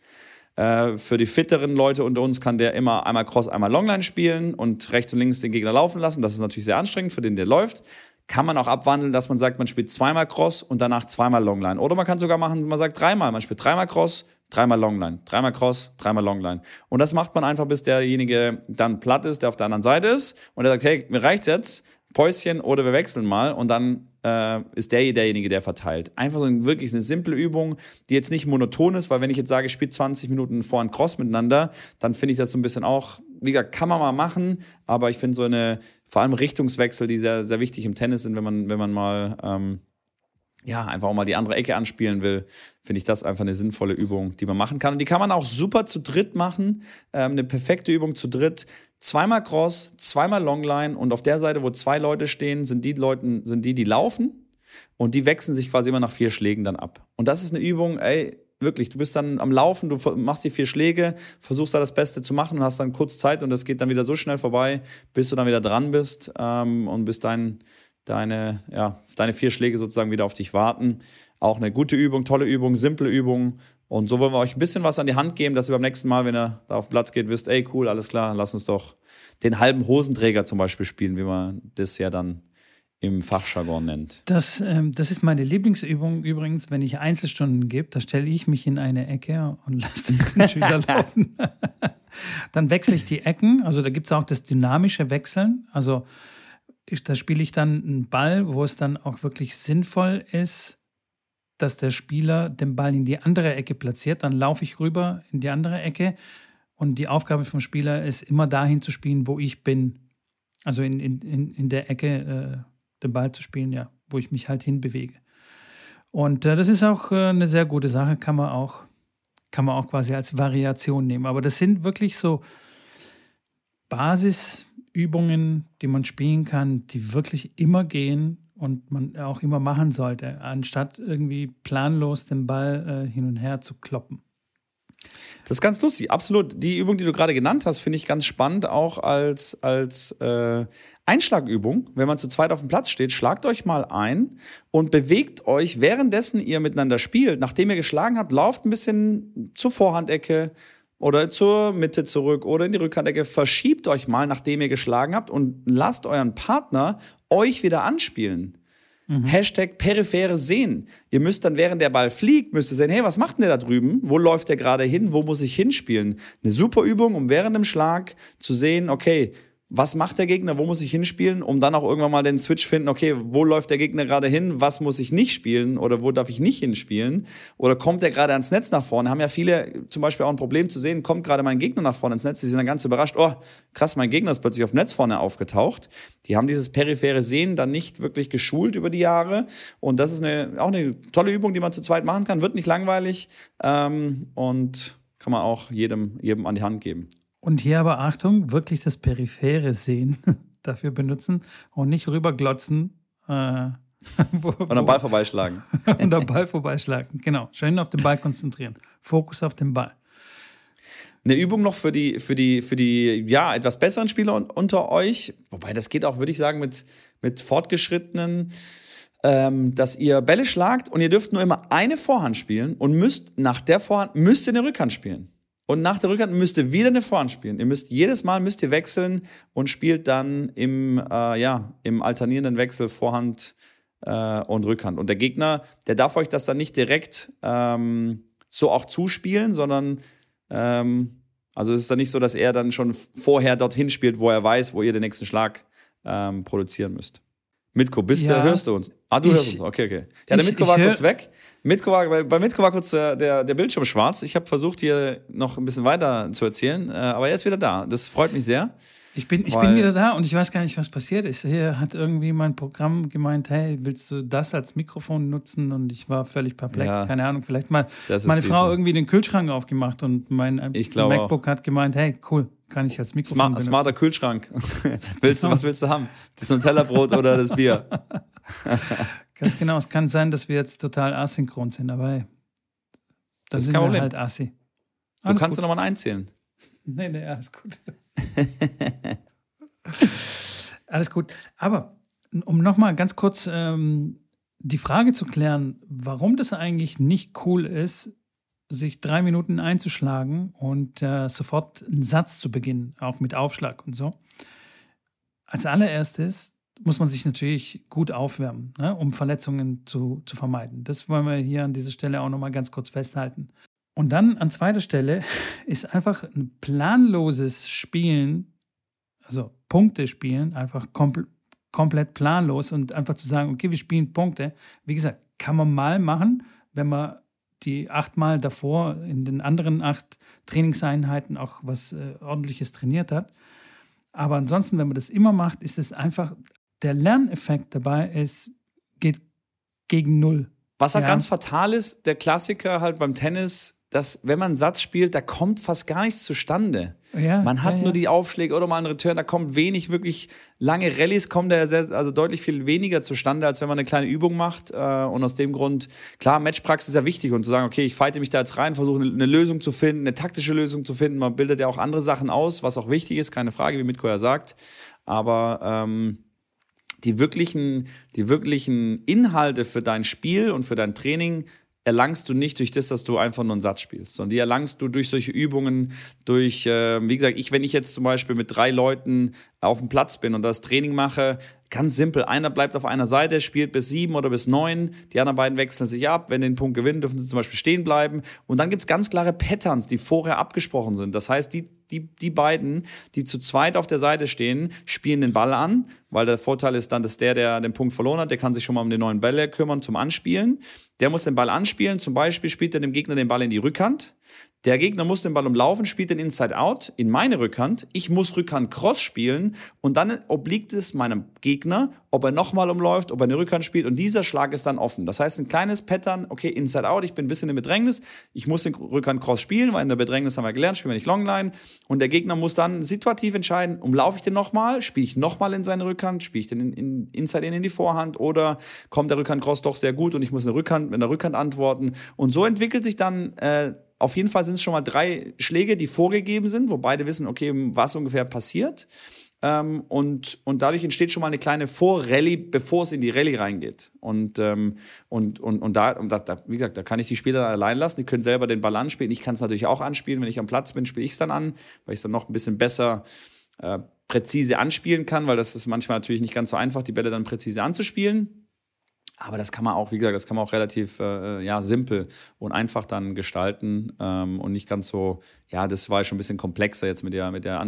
S1: Äh, für die fitteren Leute unter uns kann der immer einmal Cross, einmal Longline spielen und rechts und links den Gegner laufen lassen. Das ist natürlich sehr anstrengend für den, der läuft. Kann man auch abwandeln, dass man sagt, man spielt zweimal Cross und danach zweimal Longline. Oder man kann sogar machen, man sagt dreimal. Man spielt dreimal Cross, dreimal Longline, dreimal Cross, dreimal Longline. Und das macht man einfach, bis derjenige dann platt ist, der auf der anderen Seite ist und er sagt, hey, mir reicht's jetzt, Päuschen oder wir wechseln mal und dann äh, ist der derjenige, der verteilt. Einfach so ein, wirklich eine simple Übung, die jetzt nicht monoton ist, weil wenn ich jetzt sage, ich spiele 20 Minuten vor und Cross miteinander, dann finde ich das so ein bisschen auch, wie gesagt, kann man mal machen, aber ich finde so eine, vor allem Richtungswechsel, die sehr, sehr wichtig im Tennis sind, wenn man, wenn man mal ähm, ja, einfach auch mal die andere Ecke anspielen will, finde ich das einfach eine sinnvolle Übung, die man machen kann. Und die kann man auch super zu dritt machen. Ähm, eine perfekte Übung zu dritt. Zweimal Cross, zweimal Longline und auf der Seite, wo zwei Leute stehen, sind die Leute, sind die, die laufen und die wechseln sich quasi immer nach vier Schlägen dann ab. Und das ist eine Übung, ey, wirklich, du bist dann am Laufen, du machst die vier Schläge, versuchst da das Beste zu machen und hast dann kurz Zeit und das geht dann wieder so schnell vorbei, bis du dann wieder dran bist ähm, und bis dein deine, ja, deine vier Schläge sozusagen wieder auf dich warten. Auch eine gute Übung, tolle Übung, simple Übung. Und so wollen wir euch ein bisschen was an die Hand geben, dass ihr beim nächsten Mal, wenn ihr da auf den Platz geht, wisst, ey, cool, alles klar, lass uns doch den halben Hosenträger zum Beispiel spielen, wie man das ja dann im Fachjargon nennt.
S2: Das, ähm, das ist meine Lieblingsübung übrigens, wenn ich Einzelstunden gebe, da stelle ich mich in eine Ecke und lasse den Schüler laufen. dann wechsle ich die Ecken, also da gibt es auch das dynamische Wechseln. Also da spiele ich dann einen Ball, wo es dann auch wirklich sinnvoll ist, dass der Spieler den Ball in die andere Ecke platziert. Dann laufe ich rüber in die andere Ecke und die Aufgabe vom Spieler ist immer dahin zu spielen, wo ich bin. Also in, in, in der Ecke äh, den Ball zu spielen, ja, wo ich mich halt hinbewege. Und äh, das ist auch äh, eine sehr gute Sache, kann man auch, kann man auch quasi als Variation nehmen. Aber das sind wirklich so Basis, Übungen, die man spielen kann, die wirklich immer gehen und man auch immer machen sollte, anstatt irgendwie planlos den Ball äh, hin und her zu kloppen.
S1: Das ist ganz lustig, absolut. Die Übung, die du gerade genannt hast, finde ich ganz spannend, auch als, als äh, Einschlagübung. Wenn man zu zweit auf dem Platz steht, schlagt euch mal ein und bewegt euch, währenddessen ihr miteinander spielt. Nachdem ihr geschlagen habt, lauft ein bisschen zur Vorhandecke, oder zur Mitte zurück oder in die Rückhandecke. Verschiebt euch mal, nachdem ihr geschlagen habt und lasst euren Partner euch wieder anspielen. Mhm. Hashtag periphere Sehen. Ihr müsst dann, während der Ball fliegt, müsst ihr sehen, hey, was macht denn der da drüben? Wo läuft der gerade hin? Wo muss ich hinspielen? Eine super Übung, um während dem Schlag zu sehen, okay, was macht der Gegner, wo muss ich hinspielen, um dann auch irgendwann mal den Switch finden, okay, wo läuft der Gegner gerade hin, was muss ich nicht spielen? Oder wo darf ich nicht hinspielen? Oder kommt der gerade ans Netz nach vorne, haben ja viele zum Beispiel auch ein Problem zu sehen, kommt gerade mein Gegner nach vorne ins Netz, die sind dann ganz überrascht, oh, krass, mein Gegner ist plötzlich auf Netz vorne aufgetaucht. Die haben dieses periphere Sehen dann nicht wirklich geschult über die Jahre. Und das ist eine, auch eine tolle Übung, die man zu zweit machen kann, wird nicht langweilig ähm, und kann man auch jedem, jedem an die Hand geben.
S2: Und hier aber Achtung, wirklich das periphere Sehen dafür benutzen und nicht rüberglotzen. Äh,
S1: wo, und am Ball vorbeischlagen.
S2: und am Ball vorbeischlagen, genau. Schön auf den Ball konzentrieren. Fokus auf den Ball.
S1: Eine Übung noch für die, für die, für die, ja, etwas besseren Spieler unter euch, wobei das geht auch, würde ich sagen, mit, mit fortgeschrittenen, ähm, dass ihr Bälle schlagt und ihr dürft nur immer eine Vorhand spielen und müsst nach der Vorhand, müsst ihr eine Rückhand spielen. Und nach der Rückhand müsst ihr wieder eine Vorhand spielen. Ihr müsst jedes Mal müsst ihr wechseln und spielt dann im, äh, ja, im alternierenden Wechsel Vorhand äh, und Rückhand. Und der Gegner, der darf euch das dann nicht direkt ähm, so auch zuspielen, sondern ähm, also es ist dann nicht so, dass er dann schon vorher dorthin spielt, wo er weiß, wo ihr den nächsten Schlag ähm, produzieren müsst. Mitko, bist ja. du, hörst du uns? Ah, du ich, hörst uns. Okay, okay. Ja, der Mitko war kurz weg. Mitko war, bei, bei Mitko war kurz der, der, der Bildschirm schwarz. Ich habe versucht, hier noch ein bisschen weiter zu erzählen, äh, aber er ist wieder da. Das freut mich sehr.
S2: Ich bin, ich bin wieder da und ich weiß gar nicht, was passiert ist. Hier hat irgendwie mein Programm gemeint, hey, willst du das als Mikrofon nutzen? Und ich war völlig perplex. Ja, Keine Ahnung, vielleicht mal meine Frau irgendwie den Kühlschrank aufgemacht und mein MacBook auch. hat gemeint, hey, cool, kann ich als Mikrofon
S1: Smart, Smarter Kühlschrank. willst du, was willst du haben? Das Nutella-Brot oder das Bier?
S2: Ganz genau. Es kann sein, dass wir jetzt total asynchron sind, aber hey,
S1: da sind wir halt assi. Alles du kannst gut. du nochmal einzählen.
S2: Nee, nee, alles gut. alles gut. Aber um nochmal ganz kurz ähm, die Frage zu klären, warum das eigentlich nicht cool ist, sich drei Minuten einzuschlagen und äh, sofort einen Satz zu beginnen, auch mit Aufschlag und so. Als allererstes muss man sich natürlich gut aufwärmen, ne, um Verletzungen zu, zu vermeiden. Das wollen wir hier an dieser Stelle auch nochmal ganz kurz festhalten. Und dann an zweiter Stelle ist einfach ein planloses Spielen, also Punkte spielen, einfach kompl komplett planlos und einfach zu sagen, okay, wir spielen Punkte. Wie gesagt, kann man mal machen, wenn man die achtmal davor in den anderen acht Trainingseinheiten auch was äh, ordentliches trainiert hat. Aber ansonsten, wenn man das immer macht, ist es einfach, der Lerneffekt dabei ist, geht gegen null.
S1: Was halt ja. ganz fatal ist, der Klassiker halt beim Tennis, dass wenn man einen Satz spielt, da kommt fast gar nichts zustande. Ja, man hat ja, nur die Aufschläge oder mal einen Return, da kommt wenig wirklich lange Rallyes, kommen da sehr, also deutlich viel weniger zustande, als wenn man eine kleine Übung macht. Äh, und aus dem Grund, klar, Matchpraxis ist ja wichtig und zu sagen, okay, ich fighte mich da jetzt rein, versuche eine Lösung zu finden, eine taktische Lösung zu finden. Man bildet ja auch andere Sachen aus, was auch wichtig ist, keine Frage, wie Mitko ja sagt. Aber ähm, die wirklichen, die wirklichen Inhalte für dein Spiel und für dein Training erlangst du nicht durch das, dass du einfach nur einen Satz spielst, sondern die erlangst du durch solche Übungen, durch, äh, wie gesagt, ich, wenn ich jetzt zum Beispiel mit drei Leuten auf dem Platz bin und das Training mache, ganz simpel, einer bleibt auf einer Seite, spielt bis sieben oder bis neun, die anderen beiden wechseln sich ab, wenn den Punkt gewinnen, dürfen sie zum Beispiel stehen bleiben und dann gibt's ganz klare Patterns, die vorher abgesprochen sind. Das heißt, die, die, die beiden, die zu zweit auf der Seite stehen, spielen den Ball an, weil der Vorteil ist dann, dass der, der den Punkt verloren hat, der kann sich schon mal um die neuen Bälle kümmern zum Anspielen. Der muss den Ball anspielen, zum Beispiel spielt er dem Gegner den Ball in die Rückhand. Der Gegner muss den Ball umlaufen, spielt den Inside Out in meine Rückhand. Ich muss Rückhand Cross spielen und dann obliegt es meinem Gegner, ob er nochmal umläuft, ob er eine Rückhand spielt. Und dieser Schlag ist dann offen. Das heißt, ein kleines Pattern, okay, Inside Out, ich bin ein bisschen in Bedrängnis, ich muss den Rückhand Cross spielen, weil in der Bedrängnis haben wir gelernt, spielen wir nicht Longline. Und der Gegner muss dann situativ entscheiden, umlaufe ich den nochmal, spiele ich nochmal in seine Rückhand, spiele ich den in, in, Inside In in die Vorhand? Oder kommt der Rückhand Cross doch sehr gut und ich muss eine Rückhand mit einer Rückhand antworten? Und so entwickelt sich dann äh, auf jeden Fall sind es schon mal drei Schläge, die vorgegeben sind, wo beide wissen, okay, was ungefähr passiert. Ähm, und, und dadurch entsteht schon mal eine kleine Vorrallye, bevor es in die Rallye reingeht. Und, ähm, und, und, und, da, und da, da, wie gesagt, da kann ich die Spieler allein lassen. Die können selber den Ball anspielen. Ich kann es natürlich auch anspielen. Wenn ich am Platz bin, spiele ich es dann an, weil ich es dann noch ein bisschen besser äh, präzise anspielen kann, weil das ist manchmal natürlich nicht ganz so einfach, die Bälle dann präzise anzuspielen. Aber das kann man auch, wie gesagt, das kann man auch relativ äh, ja, simpel und einfach dann gestalten ähm, und nicht ganz so, ja, das war schon ein bisschen komplexer jetzt mit der, mit der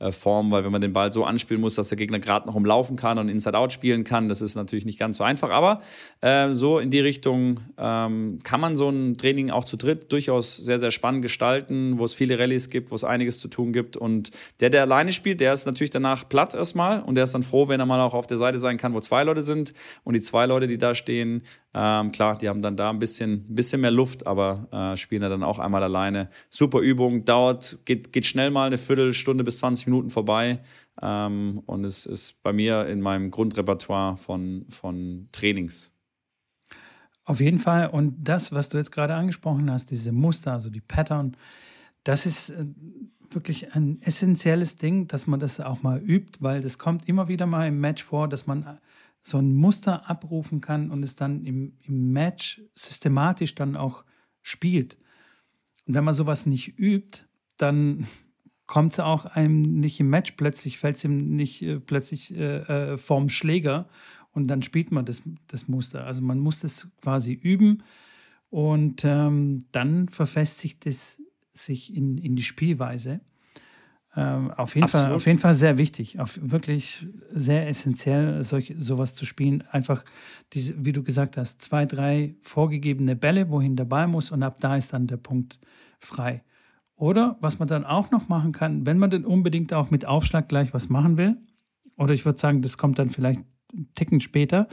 S1: Anspielform, weil wenn man den Ball so anspielen muss, dass der Gegner gerade noch umlaufen kann und Inside-Out spielen kann, das ist natürlich nicht ganz so einfach. Aber äh, so in die Richtung ähm, kann man so ein Training auch zu dritt durchaus sehr, sehr spannend gestalten, wo es viele Rallyes gibt, wo es einiges zu tun gibt. Und der, der alleine spielt, der ist natürlich danach platt erstmal und der ist dann froh, wenn er mal auch auf der Seite sein kann, wo zwei Leute sind. Und die zwei Leute, die da stehen, ähm, klar, die haben dann da ein bisschen, bisschen mehr Luft, aber äh, spielen ja dann auch einmal alleine. Super Übung, dauert, geht, geht schnell mal eine Viertelstunde bis 20 Minuten vorbei ähm, und es ist bei mir in meinem Grundrepertoire von, von Trainings.
S2: Auf jeden Fall. Und das, was du jetzt gerade angesprochen hast, diese Muster, also die Pattern, das ist äh, wirklich ein essentielles Ding, dass man das auch mal übt, weil das kommt immer wieder mal im Match vor, dass man so ein Muster abrufen kann und es dann im, im Match systematisch dann auch spielt. Und wenn man sowas nicht übt, dann kommt es auch einem nicht im Match plötzlich, fällt es ihm nicht äh, plötzlich äh, äh, vorm Schläger und dann spielt man das, das Muster. Also man muss das quasi üben und ähm, dann verfestigt es sich in, in die Spielweise. Ähm, auf, jeden Fall, auf jeden Fall sehr wichtig, auf, wirklich sehr essentiell, solch, sowas zu spielen. Einfach, diese, wie du gesagt hast, zwei, drei vorgegebene Bälle, wohin der Ball muss und ab da ist dann der Punkt frei. Oder was man dann auch noch machen kann, wenn man denn unbedingt auch mit Aufschlag gleich was machen will, oder ich würde sagen, das kommt dann vielleicht einen Ticken später,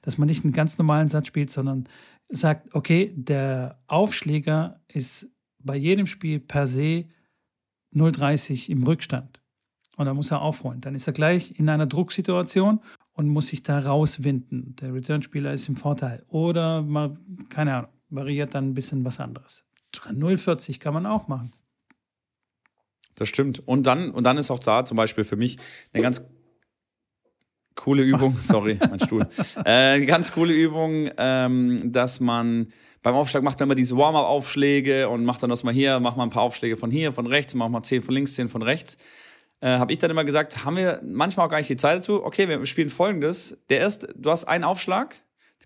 S2: dass man nicht einen ganz normalen Satz spielt, sondern sagt, okay, der Aufschläger ist bei jedem Spiel per se 0,30 im Rückstand. Und dann muss er aufholen. Dann ist er gleich in einer Drucksituation und muss sich da rauswinden. Der Returnspieler ist im Vorteil. Oder mal, keine Ahnung, variiert dann ein bisschen was anderes. Sogar 0,40 kann man auch machen.
S1: Das stimmt. Und dann, und dann ist auch da zum Beispiel für mich eine ganz coole Übung, sorry, mein Stuhl. Äh, ganz coole Übung, ähm, dass man beim Aufschlag macht man immer diese Warm-up-Aufschläge und macht dann das mal hier, macht mal ein paar Aufschläge von hier, von rechts, macht mal zehn von links, zehn von rechts. Äh, habe ich dann immer gesagt, haben wir manchmal auch gar nicht die Zeit dazu. Okay, wir spielen folgendes. Der erste, du hast einen Aufschlag,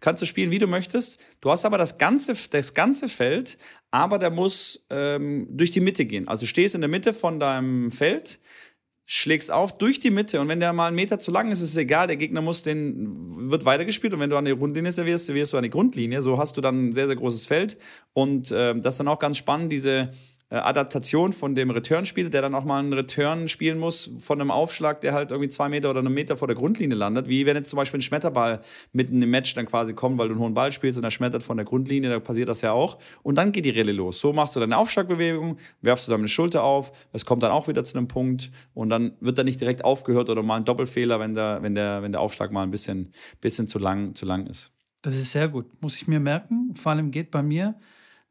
S1: kannst du spielen, wie du möchtest. Du hast aber das ganze, das ganze Feld, aber der muss ähm, durch die Mitte gehen. Also du stehst in der Mitte von deinem Feld, schlägst auf durch die Mitte und wenn der mal einen Meter zu lang ist, ist es egal, der Gegner muss den, wird weitergespielt und wenn du an die Grundlinie servierst, servierst du an die Grundlinie. So hast du dann ein sehr, sehr großes Feld und äh, das ist dann auch ganz spannend, diese Adaptation von dem Return-Spieler, der dann auch mal einen Return spielen muss von einem Aufschlag, der halt irgendwie zwei Meter oder einen Meter vor der Grundlinie landet. Wie wenn jetzt zum Beispiel ein Schmetterball mitten im Match dann quasi kommt, weil du einen hohen Ball spielst und er schmettert von der Grundlinie, da passiert das ja auch. Und dann geht die Rille los. So machst du deine Aufschlagbewegung, werfst du deine Schulter auf, es kommt dann auch wieder zu einem Punkt und dann wird da nicht direkt aufgehört oder mal ein Doppelfehler, wenn der, wenn der, wenn der Aufschlag mal ein bisschen, bisschen zu lang, zu lang ist.
S2: Das ist sehr gut. Muss ich mir merken. Vor allem geht bei mir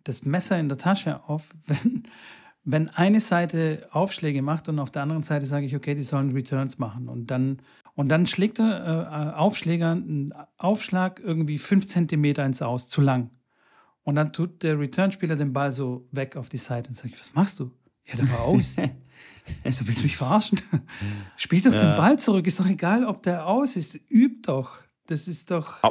S2: das Messer in der Tasche auf, wenn, wenn eine Seite Aufschläge macht und auf der anderen Seite sage ich, okay, die sollen Returns machen. Und dann, und dann schlägt der äh, Aufschläger einen Aufschlag irgendwie fünf Zentimeter ins Aus, zu lang. Und dann tut der Returnspieler den Ball so weg auf die Seite und sage ich, was machst du? Ja, der war aus. ich so, willst du mich verarschen? Spiel doch ja. den Ball zurück. Ist doch egal, ob der aus ist. Üb doch. Das ist doch.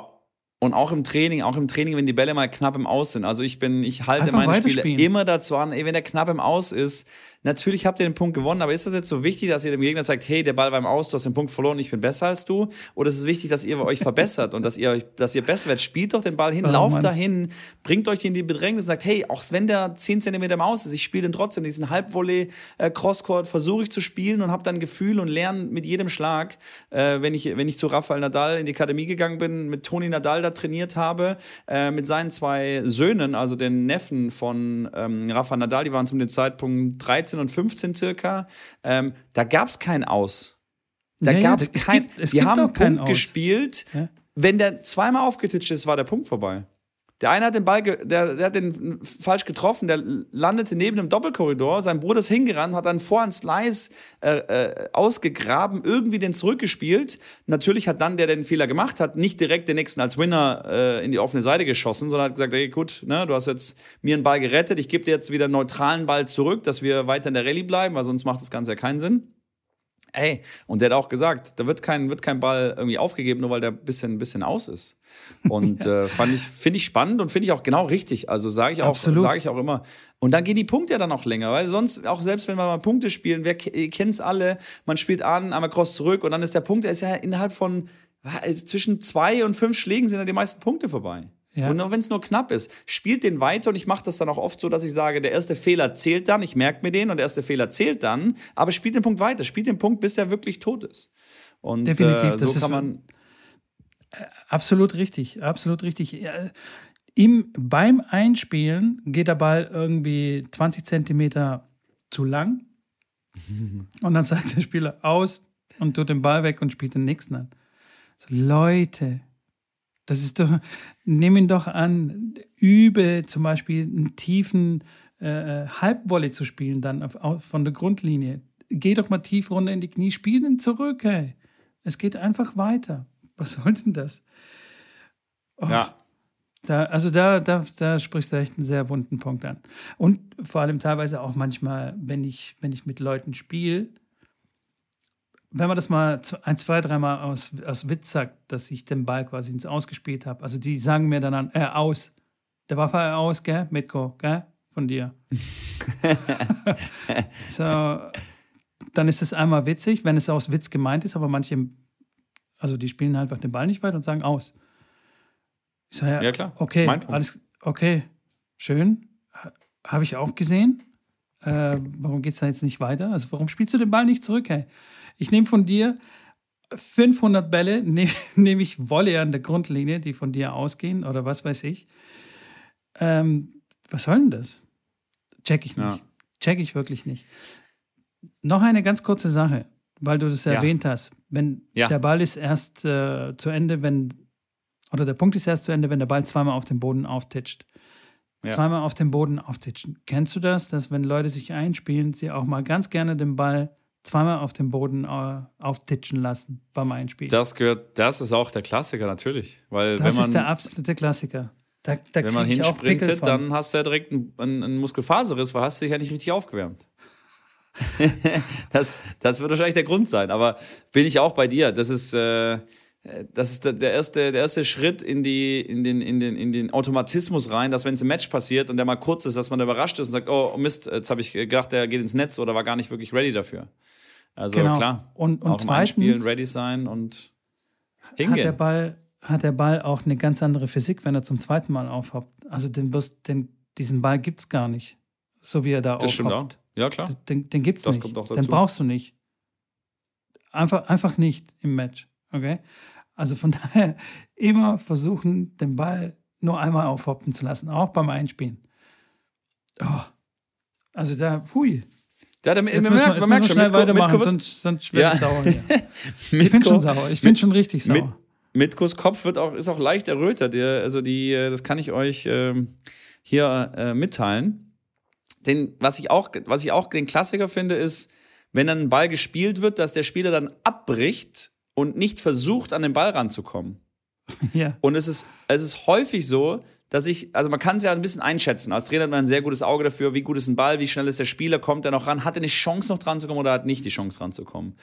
S1: Und auch im Training, auch im Training, wenn die Bälle mal knapp im Aus sind. Also ich bin, ich halte Einfach meine Spiele immer dazu an, ey, wenn der knapp im Aus ist, Natürlich habt ihr den Punkt gewonnen, aber ist das jetzt so wichtig, dass ihr dem Gegner sagt, hey, der Ball war im Aus, du hast den Punkt verloren, ich bin besser als du? Oder ist es wichtig, dass ihr euch verbessert und dass ihr, dass ihr besser werdet? Spielt doch den Ball hin, oh, lauft Mann. dahin, bringt euch in die Bedrängnis und sagt, hey, auch wenn der 10 cm im Aus ist, ich spiele den trotzdem, diesen Halbvolley, äh, Crosscourt versuche ich zu spielen und habe dann Gefühl und lerne mit jedem Schlag, äh, wenn, ich, wenn ich zu Rafael Nadal in die Akademie gegangen bin, mit Toni Nadal da trainiert habe, äh, mit seinen zwei Söhnen, also den Neffen von ähm, Rafa Nadal, die waren zum Zeitpunkt 13 und 15 circa ähm, da gab es kein Aus. Da ja, gab es kein. Gibt, die haben einen Punkt gespielt. Ja? Wenn der zweimal aufgetitscht ist, war der Punkt vorbei. Der eine hat den Ball, der, der hat den falsch getroffen, der landete neben dem Doppelkorridor. Sein Bruder ist hingerannt, hat dann vor einen Slice äh, äh, ausgegraben, irgendwie den zurückgespielt. Natürlich hat dann der, der den Fehler gemacht hat, nicht direkt den nächsten als Winner äh, in die offene Seite geschossen, sondern hat gesagt, hey, gut, ne, du hast jetzt mir einen Ball gerettet, ich gebe dir jetzt wieder einen neutralen Ball zurück, dass wir weiter in der Rallye bleiben, weil sonst macht das Ganze ja keinen Sinn. Ey, und der hat auch gesagt, da wird kein, wird kein Ball irgendwie aufgegeben, nur weil der ein bisschen, bisschen aus ist. Und äh, fand ich, finde ich spannend und finde ich auch genau richtig. Also sage ich auch, sage ich auch immer. Und dann gehen die Punkte ja dann auch länger, weil sonst, auch selbst wenn wir mal Punkte spielen, wer kennt es alle, man spielt an, einmal cross zurück und dann ist der Punkt, der ist ja innerhalb von also zwischen zwei und fünf Schlägen sind ja die meisten Punkte vorbei. Ja. Und auch wenn es nur knapp ist, spielt den weiter und ich mache das dann auch oft so, dass ich sage, der erste Fehler zählt dann, ich merke mir den und der erste Fehler zählt dann, aber spielt den Punkt weiter, spielt den Punkt, bis er wirklich tot ist. Und Definitiv, äh, so kann man.
S2: Äh, absolut richtig, absolut richtig. Im, beim Einspielen geht der Ball irgendwie 20 Zentimeter zu lang und dann sagt der Spieler aus und tut den Ball weg und spielt den nächsten an. So, Leute, das ist doch, nimm ihn doch an, übe zum Beispiel einen tiefen äh, Halbwolle zu spielen, dann auf, auf, von der Grundlinie. Geh doch mal tief runter in die Knie, spiel den zurück, hey. Es geht einfach weiter. Was soll denn das?
S1: Oh, ja.
S2: Da, also da, da, da sprichst du echt einen sehr wunden Punkt an. Und vor allem teilweise auch manchmal, wenn ich, wenn ich mit Leuten spiele, wenn man das mal ein, zwei, dreimal aus, aus Witz sagt, dass ich den Ball quasi ins Ausgespielt habe, also die sagen mir dann an, äh, aus. Der war vorher aus, gell? Mitko, gell? Von dir. so, dann ist es einmal witzig, wenn es aus Witz gemeint ist, aber manche, also die spielen einfach den Ball nicht weiter und sagen aus. Ich sage, ja, ja klar. Okay, alles, okay, schön. Habe ich auch gesehen. Äh, warum geht es da jetzt nicht weiter? Also, warum spielst du den Ball nicht zurück, hey? Ich nehme von dir 500 Bälle, nehme nehm ich Wolle an der Grundlinie, die von dir ausgehen oder was weiß ich. Ähm, was soll denn das? Check ich nicht. Ja. Check ich wirklich nicht. Noch eine ganz kurze Sache, weil du das ja. erwähnt hast. Wenn ja. der Ball ist erst äh, zu Ende, wenn, oder der Punkt ist erst zu Ende, wenn der Ball zweimal auf dem Boden auftitscht. Ja. Zweimal auf dem Boden auftitschen. Kennst du das, dass wenn Leute sich einspielen, sie auch mal ganz gerne den Ball zweimal auf dem Boden äh, auftitschen lassen beim Einspiel.
S1: Das gehört, das ist auch der Klassiker natürlich. Weil
S2: das
S1: wenn man,
S2: ist der absolute Klassiker. Da, da
S1: wenn man hinsprintet,
S2: von.
S1: dann hast du ja direkt einen, einen, einen Muskelfaserriss, weil hast du dich ja nicht richtig aufgewärmt. das, das wird wahrscheinlich der Grund sein. Aber bin ich auch bei dir. Das ist, äh, das ist der, erste, der erste Schritt in, die, in, den, in, den, in den Automatismus rein, dass wenn es im Match passiert und der mal kurz ist, dass man überrascht ist und sagt, oh Mist, jetzt habe ich gedacht, der geht ins Netz oder war gar nicht wirklich ready dafür. Also
S2: Genau.
S1: klar,
S2: Und- und
S1: auch
S2: zweitens
S1: ready sein und
S2: hat der,
S1: hingehen.
S2: Ball, hat der Ball auch eine ganz andere Physik, wenn er zum zweiten Mal aufhoppt. Also den, den, diesen Ball gibt es gar nicht, so wie er da
S1: Das stimmt auch.
S2: aufhoppt.
S1: Ja, klar.
S2: Den, den gibt es
S1: Das
S2: nicht.
S1: kommt auch
S2: Den
S1: dazu.
S2: brauchst du nicht. Einfach, einfach nicht im Match. Okay? Also von daher immer versuchen, den Ball nur einmal aufhoppen zu lassen, auch beim Einspielen. Oh. Also da, hui.
S1: Ja, da, man, man, merkt, man merkt schon,
S2: schnell weitermachen,
S1: Mitko, wird,
S2: sonst, sonst werde
S1: Ja.
S2: ich sauer. Hier. Ich bin schon sauer. Ich bin schon richtig
S1: mit-
S2: sauer.
S1: Mitkos Kopf wird auch, ist auch leicht errötert. Der, also die, äh, das kann ich euch ähm, hier äh, mitteilen. Den, was ich auch, was ich auch den Klassiker finde, ist, wenn dann ein Ball gespielt wird, dass der Spieler dann abbricht und nicht versucht, an den Ball ranzukommen.
S2: Ja.
S1: Und es ist, es ist häufig so, dass ich, also man kann es ja ein bisschen einschätzen. Als Trainer hat man ein sehr gutes Auge dafür, wie gut ist ein Ball, wie schnell ist der Spieler, kommt er noch ran, hat er eine Chance noch dran zu kommen oder hat nicht die Chance ranzukommen.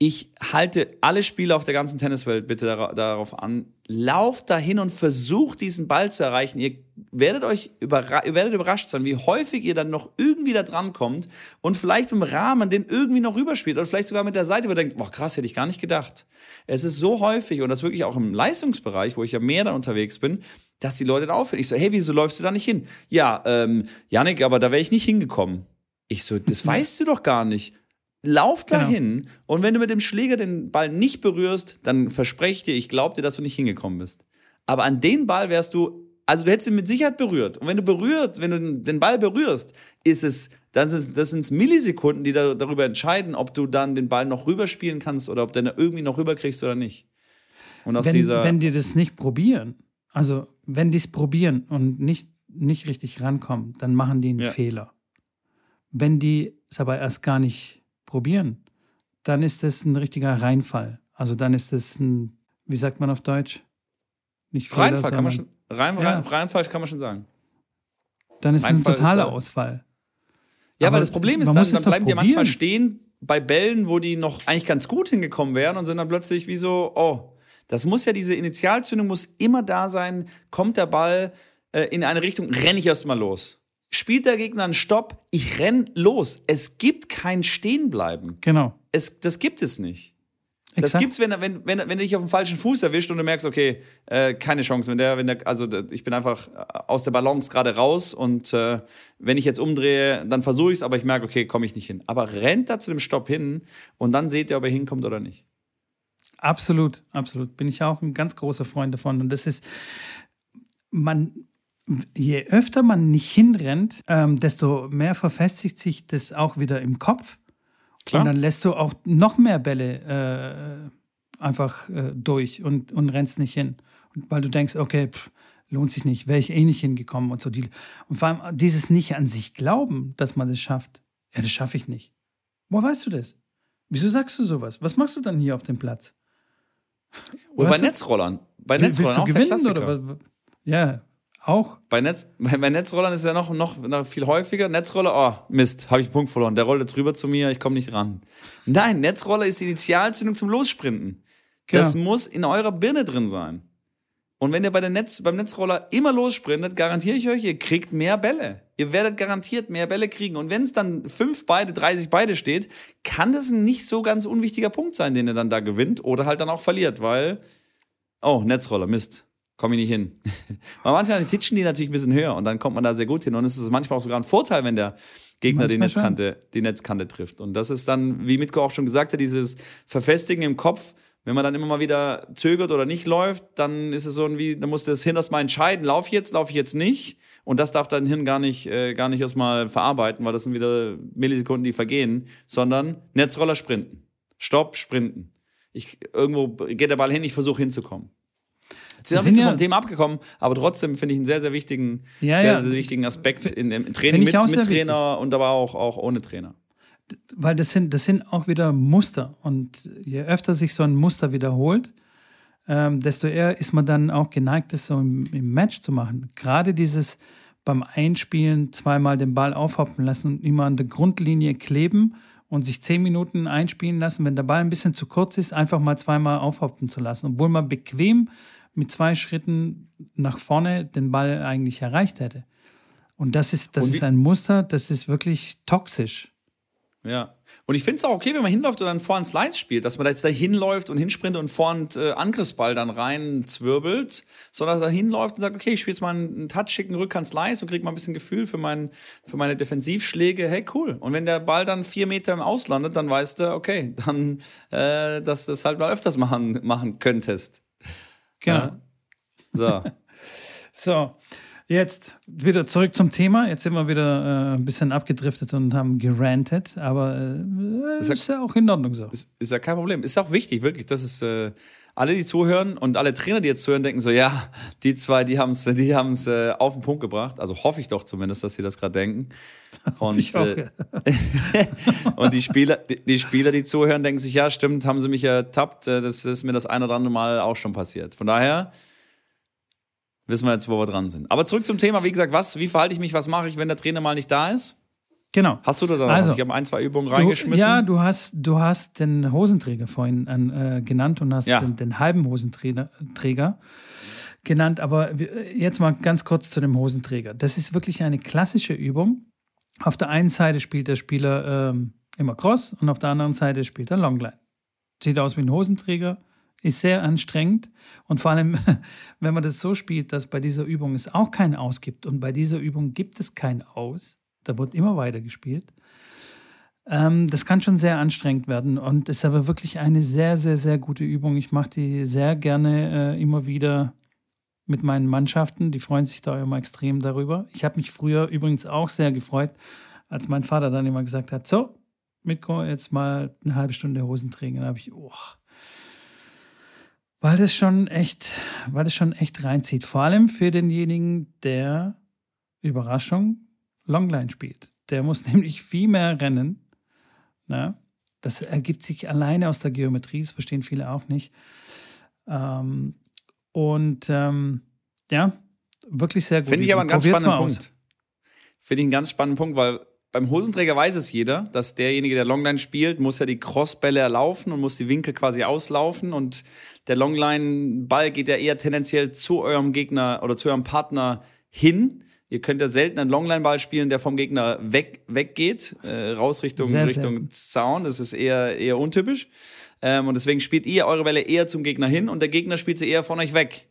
S1: Ich halte alle Spieler auf der ganzen Tenniswelt bitte dara- darauf an, lauft dahin und versucht diesen Ball zu erreichen. Ihr werdet euch überra ihr werdet überrascht sein, wie häufig ihr dann noch irgendwie da dran kommt und vielleicht im Rahmen den irgendwie noch rüberspielt oder vielleicht sogar mit der Seite, wo ihr denkt, boah krass, hätte ich gar nicht gedacht. Es ist so häufig und das wirklich auch im Leistungsbereich, wo ich ja mehr dann unterwegs bin, dass die Leute da auffällen. Ich so, hey, wieso läufst du da nicht hin? Ja, ähm, Janik, aber da wäre ich nicht hingekommen. Ich so, das weißt du doch gar nicht. Lauf
S2: Genau.
S1: dahin und wenn du mit dem Schläger den Ball nicht berührst, dann verspreche ich dir, ich glaube dir, dass du nicht hingekommen bist. Aber an den Ball wärst du, also du hättest ihn mit Sicherheit berührt. Und wenn du berührt, wenn du den Ball berührst, ist es, dann sind das sind Millisekunden, die da, darüber entscheiden, ob du dann den Ball noch rüberspielen kannst oder ob du den irgendwie noch rüberkriegst oder nicht. Und aus
S2: wenn,
S1: dieser,
S2: wenn die das nicht probieren, also wenn die es probieren und nicht, nicht richtig rankommen, dann machen die einen
S1: Ja.
S2: Fehler. Wenn die es aber erst gar nicht probieren, dann ist das ein richtiger Reinfall. Also dann ist das ein, wie sagt man auf Deutsch? Nicht Fehler,
S1: Reinfall kann man schon, rein,
S2: Ja.
S1: rein, Reinfall kann man schon sagen.
S2: Dann ist es ein
S1: Reinfall
S2: totaler Ausfall.
S1: Ja,
S2: Aber
S1: weil das Problem ist,
S2: man
S1: dann, dann bleiben die manchmal stehen bei Bällen, wo die noch eigentlich ganz gut hingekommen wären und sind dann plötzlich wie so, oh, das muss ja, diese Initialzündung muss immer da sein. Kommt der Ball äh, in eine Richtung, renne ich erstmal los. Spielt der Gegner einen Stopp, ich renn los. Es gibt kein Stehenbleiben.
S2: Genau.
S1: Es, das gibt es nicht. Das
S2: Exakt.
S1: gibt's, wenn, er- wenn, wenn, wenn er dich auf dem falschen Fuß erwischt und du merkst, okay, äh, keine Chance. Wenn der, wenn der, also ich bin einfach äh, aus der Balance gerade raus und äh, wenn ich jetzt umdrehe, dann versuche ich es, aber ich merke, okay, komme ich nicht hin. Aber rennt da zu dem Stopp hin und dann seht ihr, ob er hinkommt oder nicht.
S2: Absolut, absolut. Bin ich auch ein ganz großer Freund davon. Und das ist, man, je öfter man nicht hinrennt, ähm, desto mehr verfestigt sich das auch wieder im Kopf.
S1: Klar.
S2: Und dann lässt du auch noch mehr Bälle äh, einfach äh, durch und, und rennst nicht hin. Und weil du denkst, okay, pff, lohnt sich nicht, wäre ich eh nicht hingekommen und so. Die, und vor allem dieses nicht an sich glauben, dass man das schafft. Ja, das schaffe ich nicht. Woher weißt du das? Wieso sagst du sowas? Was machst du dann hier auf dem Platz?
S1: Und bei
S2: du?
S1: Netzrollern. Bei Netzrollern
S2: Willst du
S1: auch
S2: gewinnen oder? Ja, auch.
S1: Bei, Netz, bei, bei Netzrollern ist es ja noch, noch, noch viel häufiger. Netzroller, oh, Mist, habe ich einen Punkt verloren. Der rollt jetzt rüber zu mir, ich komme nicht ran. Nein, Netzroller ist die Initialzündung zum Lossprinten. Das
S2: Genau.
S1: muss in eurer Birne drin sein. Und wenn ihr bei der Netz, beim Netzroller immer lossprintet, garantiere ich euch, ihr kriegt mehr Bälle. Ihr werdet garantiert mehr Bälle kriegen. Und wenn es dann 5 beide, 30 beide steht, kann das ein nicht so ganz unwichtiger Punkt sein, den ihr dann da gewinnt oder halt dann auch verliert, weil, oh, Netzroller, Mist, komme ich nicht hin. Weil manchmal titschen die natürlich ein bisschen höher und dann kommt man da sehr gut hin. Und es ist manchmal auch sogar ein Vorteil, wenn der Gegner die
S2: schon.
S1: Netzkante, die Netzkante trifft. Und das ist dann, wie Mitko auch schon gesagt hat, dieses Verfestigen im Kopf. Wenn man dann immer mal wieder zögert oder nicht läuft, dann ist es so wie, dann muss das Hirn erstmal entscheiden, laufe ich jetzt, laufe ich jetzt nicht. Und das darf dein Hirn gar nicht, äh, gar nicht erstmal verarbeiten, weil das sind wieder Millisekunden, die vergehen, sondern Netzroller sprinten. Stopp, sprinten. Ich, irgendwo geht der Ball hin, ich versuche hinzukommen. Jetzt sind
S2: sind
S1: bisschen
S2: ja-
S1: vom Thema abgekommen, aber trotzdem finde ich einen sehr, sehr wichtigen,
S2: Ja,
S1: sehr, sehr wichtigen Aspekt in, im Training mit, mit Trainer und aber auch, auch ohne Trainer.
S2: weil das sind, das sind auch wieder Muster. Und je öfter sich so ein Muster wiederholt, ähm, desto eher ist man dann auch geneigt, das so im, im Match zu machen. Gerade dieses beim Einspielen zweimal den Ball aufhoppen lassen und immer an der Grundlinie kleben und sich zehn Minuten einspielen lassen, wenn der Ball ein bisschen zu kurz ist, einfach mal zweimal aufhoppen zu lassen, obwohl man bequem mit zwei Schritten nach vorne den Ball eigentlich erreicht hätte. Und das ist, das ist ein Muster, das ist wirklich toxisch.
S1: Ja. Und ich finde es auch okay, wenn man hinläuft und dann vorne Slides spielt, dass man da jetzt da hinläuft und hinsprintet und vorne äh, Angriffsball dann rein zwirbelt, sondern dass er hinläuft und sagt, okay, ich spiele jetzt mal einen Touch, schicken Rückhand Slice und kriege mal ein bisschen Gefühl für, mein, für meine Defensivschläge. Hey, cool. Und wenn der Ball dann vier Meter im Auslandet, dann weißt du, okay, dann, äh, dass du das halt mal öfters machen, machen könntest.
S2: Genau.
S1: Ja. So.
S2: so. Jetzt wieder zurück zum Thema. Jetzt sind wir wieder äh, ein bisschen abgedriftet und haben gerantet, aber äh, ist, ja, auch in Ordnung so.
S1: Ist, ist, ja kein Problem. Ist auch wichtig, wirklich. Das ist äh, alle, die zuhören und alle Trainer, die jetzt zuhören, denken so, ja, die zwei, die haben es die haben's, äh, auf den Punkt gebracht. Also hoffe ich doch zumindest, dass sie das gerade denken. Und, ich auch, äh, und die Spieler, die, die, Spieler, die zuhören, denken sich, ja, stimmt, haben sie mich ertappt. Äh, das ist mir das ein oder andere Mal auch schon passiert. Von daher wissen wir jetzt, wo wir dran sind. Aber zurück zum Thema, wie gesagt, was, wie verhalte ich mich, was mache ich, wenn der Trainer mal nicht da ist?
S2: Genau.
S1: Hast du da noch also, was? Ich habe ein, zwei Übungen reingeschmissen.
S2: ja, du hast, du hast den Hosenträger vorhin äh, genannt und hast ja. den, den, halben Hosenträger genannt. Aber jetzt mal ganz kurz zu dem Hosenträger. Das ist wirklich eine klassische Übung. Auf der einen Seite spielt der Spieler ähm, immer Cross und auf der anderen Seite spielt er Longline. Sieht aus wie ein Hosenträger, ist sehr anstrengend und vor allem, wenn man das so spielt, dass bei dieser Übung es auch kein Aus gibt und bei dieser Übung gibt es kein Aus, da wird immer weiter gespielt. Ähm, das kann schon sehr anstrengend werden und ist aber wirklich eine sehr, sehr, sehr gute Übung. Ich mache die sehr gerne äh, immer wieder mit meinen Mannschaften. Die freuen sich da immer extrem darüber. Ich habe mich früher übrigens auch sehr gefreut, als mein Vater dann immer gesagt hat: So, Mitko, jetzt mal eine halbe Stunde Hosenträger. Dann habe ich, oh, weil das schon echt, weil das schon echt reinzieht. Vor allem für denjenigen, der Überraschung Longline spielt. Der muss nämlich viel mehr rennen. Na? Das ergibt sich alleine aus der Geometrie, das verstehen viele auch nicht. Ähm, und ähm, ja, wirklich sehr gut.
S1: Finde ich aber einen ganz spannenden Punkt. Finde ich einen ganz spannenden Punkt, weil beim Hosenträger weiß es jeder, dass derjenige, der Longline spielt, muss ja die Crossbälle erlaufen und muss die Winkel quasi auslaufen und der Longline-Ball geht ja eher tendenziell zu eurem Gegner oder zu eurem Partner hin. Ihr könnt ja selten einen Longline-Ball spielen, der vom Gegner weg, weggeht, äh, raus Richtung, sehr, Richtung sehr. Zaun. Das ist eher, eher untypisch. Ähm, und deswegen spielt ihr eure Welle eher zum Gegner hin und der Gegner spielt sie eher von euch weg.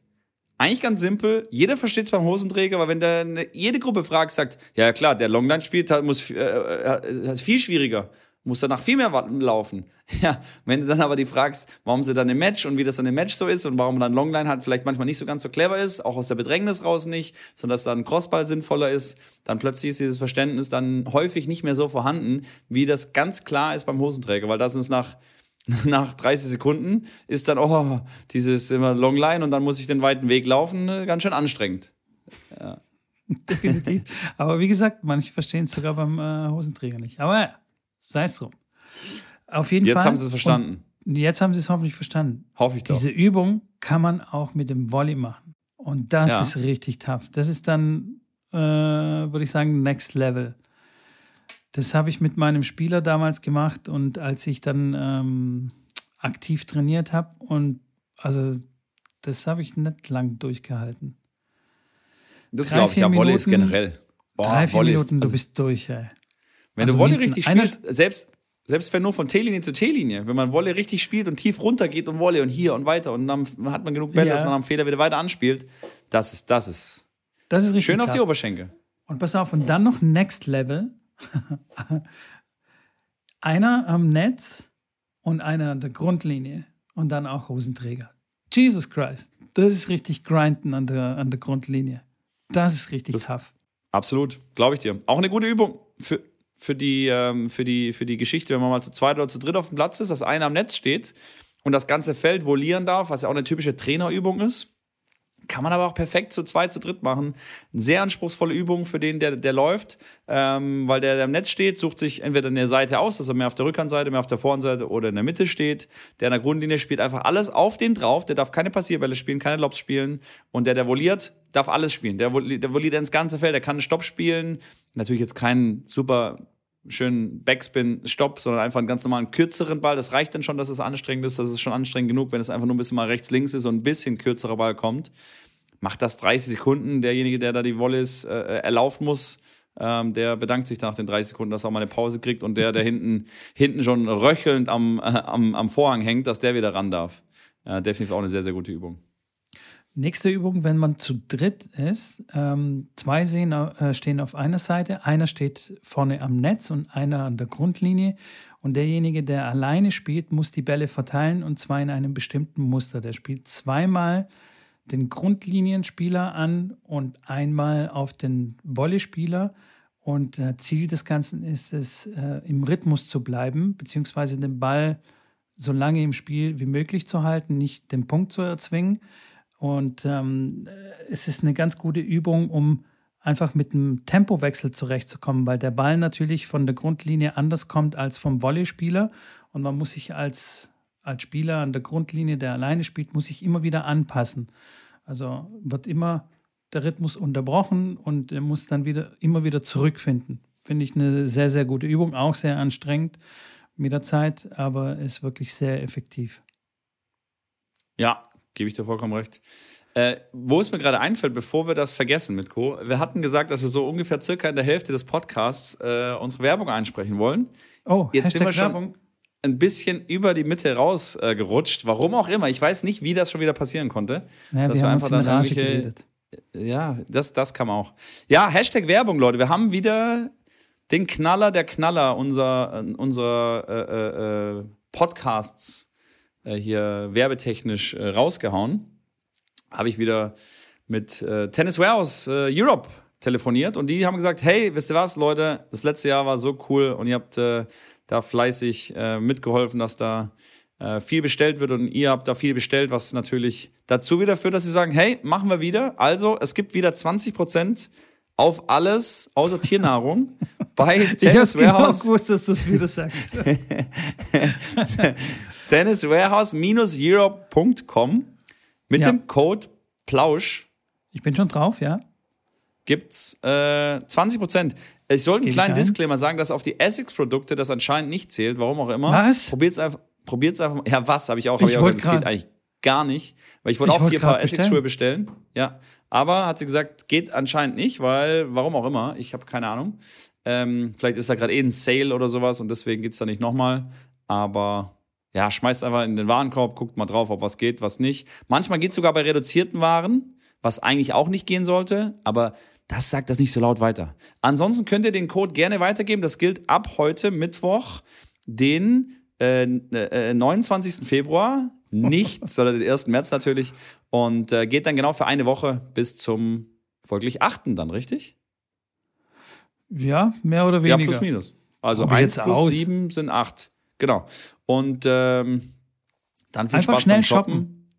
S1: Eigentlich ganz simpel. Jeder versteht es beim Hosenträger, aber wenn der jede Gruppe fragt, sagt, ja klar, der Longline spielt, hat, muss, äh, äh, ist viel schwieriger, muss danach viel mehr laufen. Ja, wenn du dann aber die fragst, warum sie dann im Match und wie das dann im Match so ist und warum dann Longline halt vielleicht manchmal nicht so ganz so clever ist, auch aus der Bedrängnis raus nicht, sondern dass dann Crossball sinnvoller ist, dann plötzlich ist dieses Verständnis dann häufig nicht mehr so vorhanden, wie das ganz klar ist beim Hosenträger, weil das ist nach nach 30 Sekunden ist dann, oh, dieses immer Longline und dann muss ich den weiten Weg laufen, äh, ganz schön anstrengend. Ja.
S2: Definitiv. Aber wie gesagt, manche verstehen es sogar beim äh, Hosenträger nicht. Aber ja, sei es drum. Auf jeden
S1: jetzt
S2: Fall.
S1: Jetzt haben sie es verstanden.
S2: jetzt haben sie es hoffentlich verstanden.
S1: Hoffe ich doch.
S2: Diese Übung kann man auch mit dem Volley machen. Und das ja. ist richtig tough. Das ist dann, äh, würde ich sagen, Next Level. Das habe ich mit meinem Spieler damals gemacht und als ich dann ähm, aktiv trainiert habe und also das habe ich nicht lang durchgehalten.
S1: Das glaube ich, ja, Volley ist generell.
S2: Boah, drei, vier Minuten, ist, also, du bist durch, ey.
S1: Wenn also du Volley richtig spielst, selbst, selbst wenn nur von T-Linie zu T-Linie, wenn man Volley richtig spielt und tief runter geht und Volley und hier und weiter und dann hat man genug Bälle, ja. dass man am Feder wieder weiter anspielt, das ist, das ist,
S2: das ist richtig
S1: schön auf die Oberschenkel.
S2: Und pass auf, und dann noch Next Level, einer am Netz und einer an der Grundlinie und dann auch Hosenträger. Jesus Christ, das ist richtig grinden an der, an der Grundlinie. Das ist richtig das, tough.
S1: Absolut, glaube ich dir. Auch eine gute Übung für, für, die, ähm, für, die, für die Geschichte, wenn man mal zu zweit oder zu dritt auf dem Platz ist, dass einer am Netz steht und das ganze Feld volieren darf, was ja auch eine typische Trainerübung ist. Kann man aber auch perfekt zu zweit, zu dritt machen. Sehr anspruchsvolle Übung für den, der, der läuft, ähm, weil der, der im Netz steht, sucht sich entweder eine Seite aus, dass er mehr auf der Rückhandseite, mehr auf der Vorhandseite oder in der Mitte steht. Der in der Grundlinie spielt einfach alles auf den drauf. Der darf keine Passierbälle spielen, keine Lobs spielen. Und der, der voliert, darf alles spielen. Der, der voliert ins ganze Feld, der kann einen Stopp spielen. Natürlich jetzt keinen super schönen Backspin-Stopp, sondern einfach einen ganz normalen kürzeren Ball. Das reicht dann schon, dass es anstrengend ist. Das ist schon anstrengend genug, wenn es einfach nur ein bisschen mal rechts-links ist und ein bisschen kürzerer Ball kommt. Macht das 30 Sekunden. Derjenige, der da die Volleys äh, erlaufen muss, ähm, der bedankt sich nach den 30 Sekunden, dass er auch mal eine Pause kriegt und der, der hinten, hinten schon röchelnd am, äh, am, am Vorhang hängt, dass der wieder ran darf. Äh, definitiv auch eine sehr, sehr gute Übung.
S2: Nächste Übung, wenn man zu dritt ist, ähm, zwei sehen, äh, stehen auf einer Seite, einer steht vorne am Netz und einer an der Grundlinie. Und derjenige, der alleine spielt, muss die Bälle verteilen und zwar in einem bestimmten Muster. Der spielt zweimal den Grundlinienspieler an und einmal auf den Volleyspieler. Und äh, Ziel des Ganzen ist es, äh, im Rhythmus zu bleiben, beziehungsweise den Ball so lange im Spiel wie möglich zu halten, nicht den Punkt zu erzwingen. Und ähm, es ist eine ganz gute Übung, um einfach mit einem Tempowechsel zurechtzukommen, weil der Ball natürlich von der Grundlinie anders kommt als vom Volleyspieler. Und man muss sich als, als Spieler an der Grundlinie, der alleine spielt, muss sich immer wieder anpassen. Also wird immer der Rhythmus unterbrochen und er muss dann wieder immer wieder zurückfinden. Finde ich eine sehr, sehr gute Übung, auch sehr anstrengend mit der Zeit, aber ist wirklich sehr effektiv.
S1: Ja, Gebe ich dir vollkommen recht. Äh, wo es mir gerade einfällt, bevor wir das vergessen mit Co., wir hatten gesagt, dass wir so ungefähr circa in der Hälfte des Podcasts äh, unsere Werbung einsprechen wollen.
S2: Oh,
S1: jetzt sind wir schon Werbung. ein bisschen über die Mitte rausgerutscht. Äh, Warum auch immer. Ich weiß nicht, wie das schon wieder passieren konnte.
S2: Ja, dass wir, wir einfach dann irgendwelche. Geredet.
S1: Ja, das, das man auch. Ja, Hashtag Werbung, Leute. Wir haben wieder den Knaller der Knaller unserer, unserer äh, äh, äh Podcasts äh, hier werbetechnisch äh, rausgehauen. Habe ich wieder mit äh, Tennis Warehouse äh, Europe telefoniert und die haben gesagt, hey, wisst ihr was, Leute, das letzte Jahr war so cool und ihr habt äh, da fleißig äh, mitgeholfen, dass da äh, viel bestellt wird und ihr habt da viel bestellt, was natürlich dazu wieder führt, dass sie sagen, hey, machen wir wieder. Also, es gibt wieder 20 Prozent auf alles außer Tiernahrung bei
S2: Tennis ich Warehouse. Genau gewusst, dass du es wieder sagst.
S1: tenniswarehouse-europe.com mit ja. dem Code Plausch.
S2: Ich bin schon drauf, ja.
S1: Gibt's äh, 20 Prozent. Ich sollte einen kleinen Disclaimer sagen, dass auf die Essex-Produkte das anscheinend nicht zählt, warum auch immer.
S2: Was?
S1: Probiert's einfach. Probiert's einfach. Ja, was habe ich auch. Hab ich, ich auch gesagt, das geht eigentlich gar nicht, weil ich wollte auch vier Paar Essex-Schuhe bestellen. Ja, aber hat sie gesagt, geht anscheinend nicht, weil warum auch immer. Ich habe keine Ahnung. Ähm, vielleicht ist da gerade eh ein Sale oder sowas und deswegen geht es da nicht nochmal. Aber ja, schmeißt einfach in den Warenkorb, guckt mal drauf, ob was geht, was nicht. Manchmal geht es sogar bei reduzierten Waren, was eigentlich auch nicht gehen sollte, aber das sagt das nicht so laut weiter. Ansonsten könnt ihr den Code gerne weitergeben. Das gilt ab heute Mittwoch, den äh, äh, 29. Februar, nicht, sondern den 1. März natürlich. Und äh, geht dann genau für eine Woche bis zum folglich 8. dann, richtig?
S2: Ja, mehr oder weniger.
S1: Ja, plus minus. Also Probier 1 plus aus. 7 sind 8. Genau. Und ähm, dann viel
S2: Einfach
S1: Spaß
S2: schnell beim shoppen. shoppen.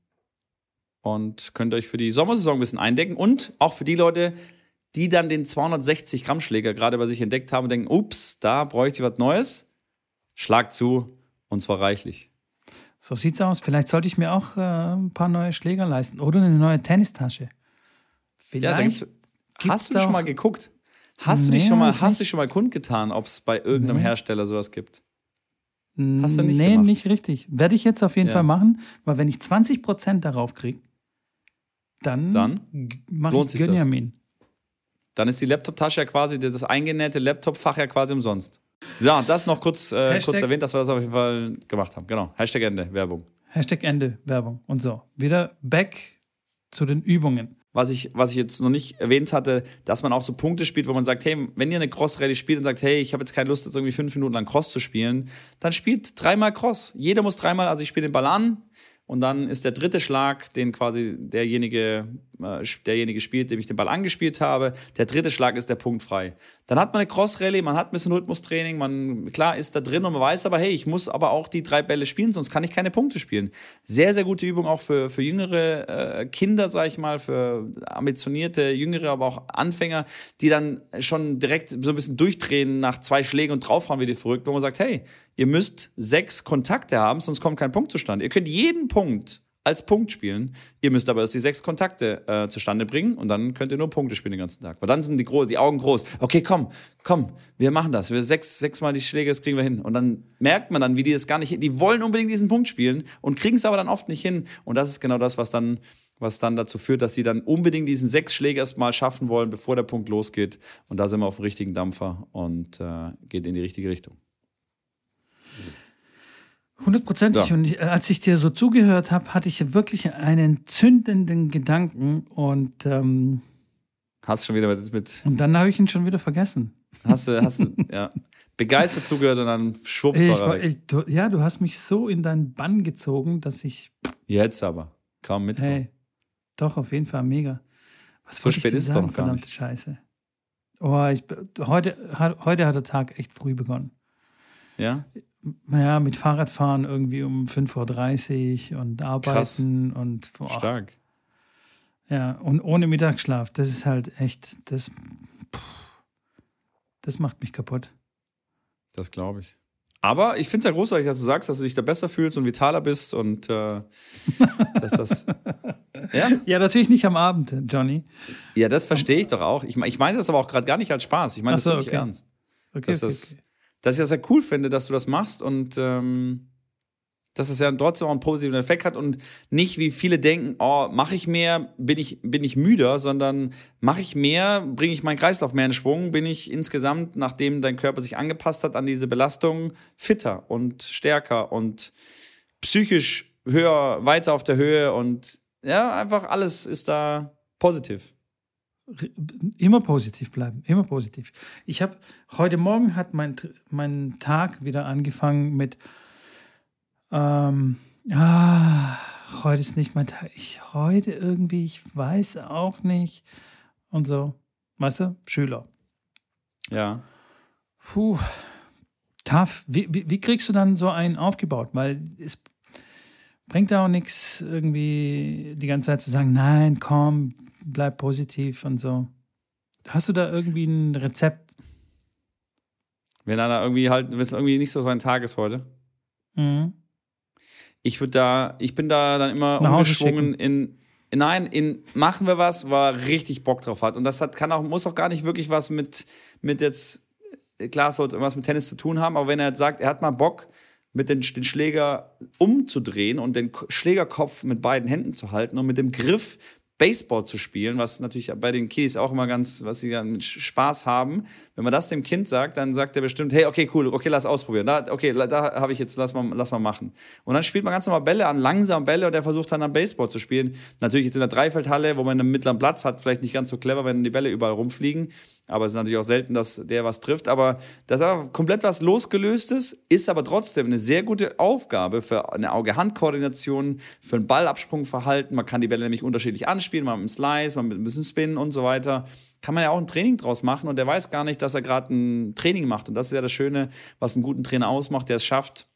S1: Und könnt euch für die Sommersaison ein bisschen eindecken. Und auch für die Leute, die dann den 260 Gramm Schläger gerade bei sich entdeckt haben und denken, ups, da bräuchte ich was Neues. Schlag zu und zwar reichlich.
S2: So sieht's aus. Vielleicht sollte ich mir auch äh, ein paar neue Schläger leisten oder eine neue Tennistasche.
S1: Vielleicht. Ja, hast du schon mal geguckt? Hast du dich schon mal, hast du schon mal kundgetan, ob es bei irgendeinem nee. Hersteller sowas gibt?
S2: Hast du nicht Nee, gemacht? nicht richtig. Werde ich jetzt auf jeden ja. Fall machen, weil wenn ich 20% darauf kriege, dann, dann mache ich Gönjamin.
S1: Dann ist die Laptop-Tasche ja quasi, das eingenähte Laptop-Fach ja quasi umsonst. So, das noch kurz, äh, kurz erwähnt, dass wir das auf jeden Fall gemacht haben. Genau. Hashtag Ende, Werbung.
S2: Hashtag Ende, Werbung. Und so, wieder back zu den Übungen
S1: was ich, was ich jetzt noch nicht erwähnt hatte, dass man auch so Punkte spielt, wo man sagt, hey, wenn ihr eine Cross-Rallye spielt und sagt, hey, ich habe jetzt keine Lust, jetzt irgendwie fünf Minuten lang Cross zu spielen, dann spielt dreimal Cross. Jeder muss dreimal, also ich spiele den Ball an und dann ist der dritte Schlag, den quasi derjenige derjenige spielt, dem ich den Ball angespielt habe. Der dritte Schlag ist der Punkt frei. Dann hat man eine Cross-Rallye, man hat ein bisschen Rhythmustraining, man, klar, ist da drin und man weiß aber, hey, ich muss aber auch die drei Bälle spielen, sonst kann ich keine Punkte spielen. Sehr, sehr gute Übung auch für, für jüngere äh, Kinder, sag ich mal, für ambitionierte, jüngere, aber auch Anfänger, die dann schon direkt so ein bisschen durchdrehen nach zwei Schlägen und draufhauen wie die verrückt, wo man sagt, hey, ihr müsst sechs Kontakte haben, sonst kommt kein Punkt zustande. Ihr könnt jeden Punkt als Punkt spielen. Ihr müsst aber erst die sechs Kontakte äh, zustande bringen und dann könnt ihr nur Punkte spielen den ganzen Tag. Weil dann sind die, Gro die Augen groß. Okay, komm, komm, wir machen das. Wir sechs, sechsmal die Schläge, das kriegen wir hin. Und dann merkt man dann, wie die das gar nicht, die wollen unbedingt diesen Punkt spielen und kriegen es aber dann oft nicht hin. Und das ist genau das, was dann was dann dazu führt, dass sie dann unbedingt diesen sechs Schläge erstmal schaffen wollen, bevor der Punkt losgeht. Und da sind wir auf dem richtigen Dampfer und äh, geht in die richtige Richtung.
S2: Hundertprozentig. So. Und ich, als ich dir so zugehört habe, hatte ich wirklich einen zündenden Gedanken und ähm,
S1: hast schon wieder mit, mit
S2: und dann habe ich ihn schon wieder vergessen.
S1: Hast du, hast du, ja, begeistert zugehört und dann schwupps
S2: ich, war ich, du, Ja, du hast mich so in deinen Bann gezogen, dass ich
S1: jetzt aber kaum mit.
S2: Hey, doch auf jeden Fall mega.
S1: Was so spät ist es doch noch gar nicht.
S2: Scheiße. Oh, ich, heute, heute hat der Tag echt früh begonnen.
S1: Ja?
S2: Ja, mit Fahrradfahren irgendwie um 5.30 Uhr und arbeiten Krass. und
S1: boah. stark.
S2: Ja, und ohne Mittagsschlaf, das ist halt echt, das, pff, das macht mich kaputt.
S1: Das glaube ich. Aber ich finde es ja großartig, dass du sagst, dass du dich da besser fühlst und vitaler bist und äh, dass das.
S2: ja? ja, natürlich nicht am Abend, Johnny.
S1: Ja, das verstehe ich doch auch. Ich, ich meine das aber auch gerade gar nicht als Spaß. Ich meine das so, wirklich
S2: okay.
S1: ernst.
S2: Okay, dass okay,
S1: das, okay dass ich das sehr cool finde, dass du das machst und ähm, dass es ja trotzdem auch einen positiven Effekt hat und nicht wie viele denken, oh, mache ich mehr, bin ich, bin ich müder, sondern mache ich mehr, bringe ich meinen Kreislauf mehr in Schwung, bin ich insgesamt, nachdem dein Körper sich angepasst hat an diese Belastung, fitter und stärker und psychisch höher, weiter auf der Höhe und ja, einfach alles ist da positiv
S2: immer positiv bleiben, immer positiv. Ich habe heute Morgen hat mein, mein Tag wieder angefangen mit ähm, ah, heute ist nicht mein Tag. Ich heute irgendwie, ich weiß auch nicht und so. Weißt du, Schüler.
S1: Ja.
S2: Puh, tough. Wie, wie, wie kriegst du dann so einen aufgebaut? Weil es bringt auch nichts, irgendwie die ganze Zeit zu sagen, nein, komm, bleib positiv und so. Hast du da irgendwie ein Rezept?
S1: Wenn einer irgendwie halt, wenn es irgendwie nicht so sein Tag ist heute.
S2: Mhm.
S1: Ich würde da, ich bin da dann immer Nach umgeschwungen in, in, nein, in machen wir was, wo er richtig Bock drauf hat. Und das hat, kann auch, muss auch gar nicht wirklich was mit, mit jetzt, klar, es irgendwas mit Tennis zu tun haben, aber wenn er jetzt sagt, er hat mal Bock, mit den, den Schläger umzudrehen und den Schlägerkopf mit beiden Händen zu halten und mit dem Griff Baseball zu spielen, was natürlich bei den Kiddies auch immer ganz, was sie dann Spaß haben. Wenn man das dem Kind sagt, dann sagt er bestimmt, hey, okay, cool, okay, lass ausprobieren. Da, okay, da habe ich jetzt, lass mal, lass mal machen. Und dann spielt man ganz normal Bälle an, langsam Bälle und er versucht dann am Baseball zu spielen. Natürlich jetzt in der Dreifeldhalle, wo man einen mittleren Platz hat, vielleicht nicht ganz so clever, wenn die Bälle überall rumfliegen. Aber es ist natürlich auch selten, dass der was trifft. Aber das ist komplett was losgelöstes, ist aber trotzdem eine sehr gute Aufgabe für eine Auge-Hand-Koordination, für ein Ballabsprungverhalten. Man kann die Bälle nämlich unterschiedlich anspielen, mal mit einem Slice, mal mit ein bisschen Spin und so weiter. Kann man ja auch ein Training draus machen und der weiß gar nicht, dass er gerade ein Training macht. Und das ist ja das Schöne, was einen guten Trainer ausmacht, der es schafft,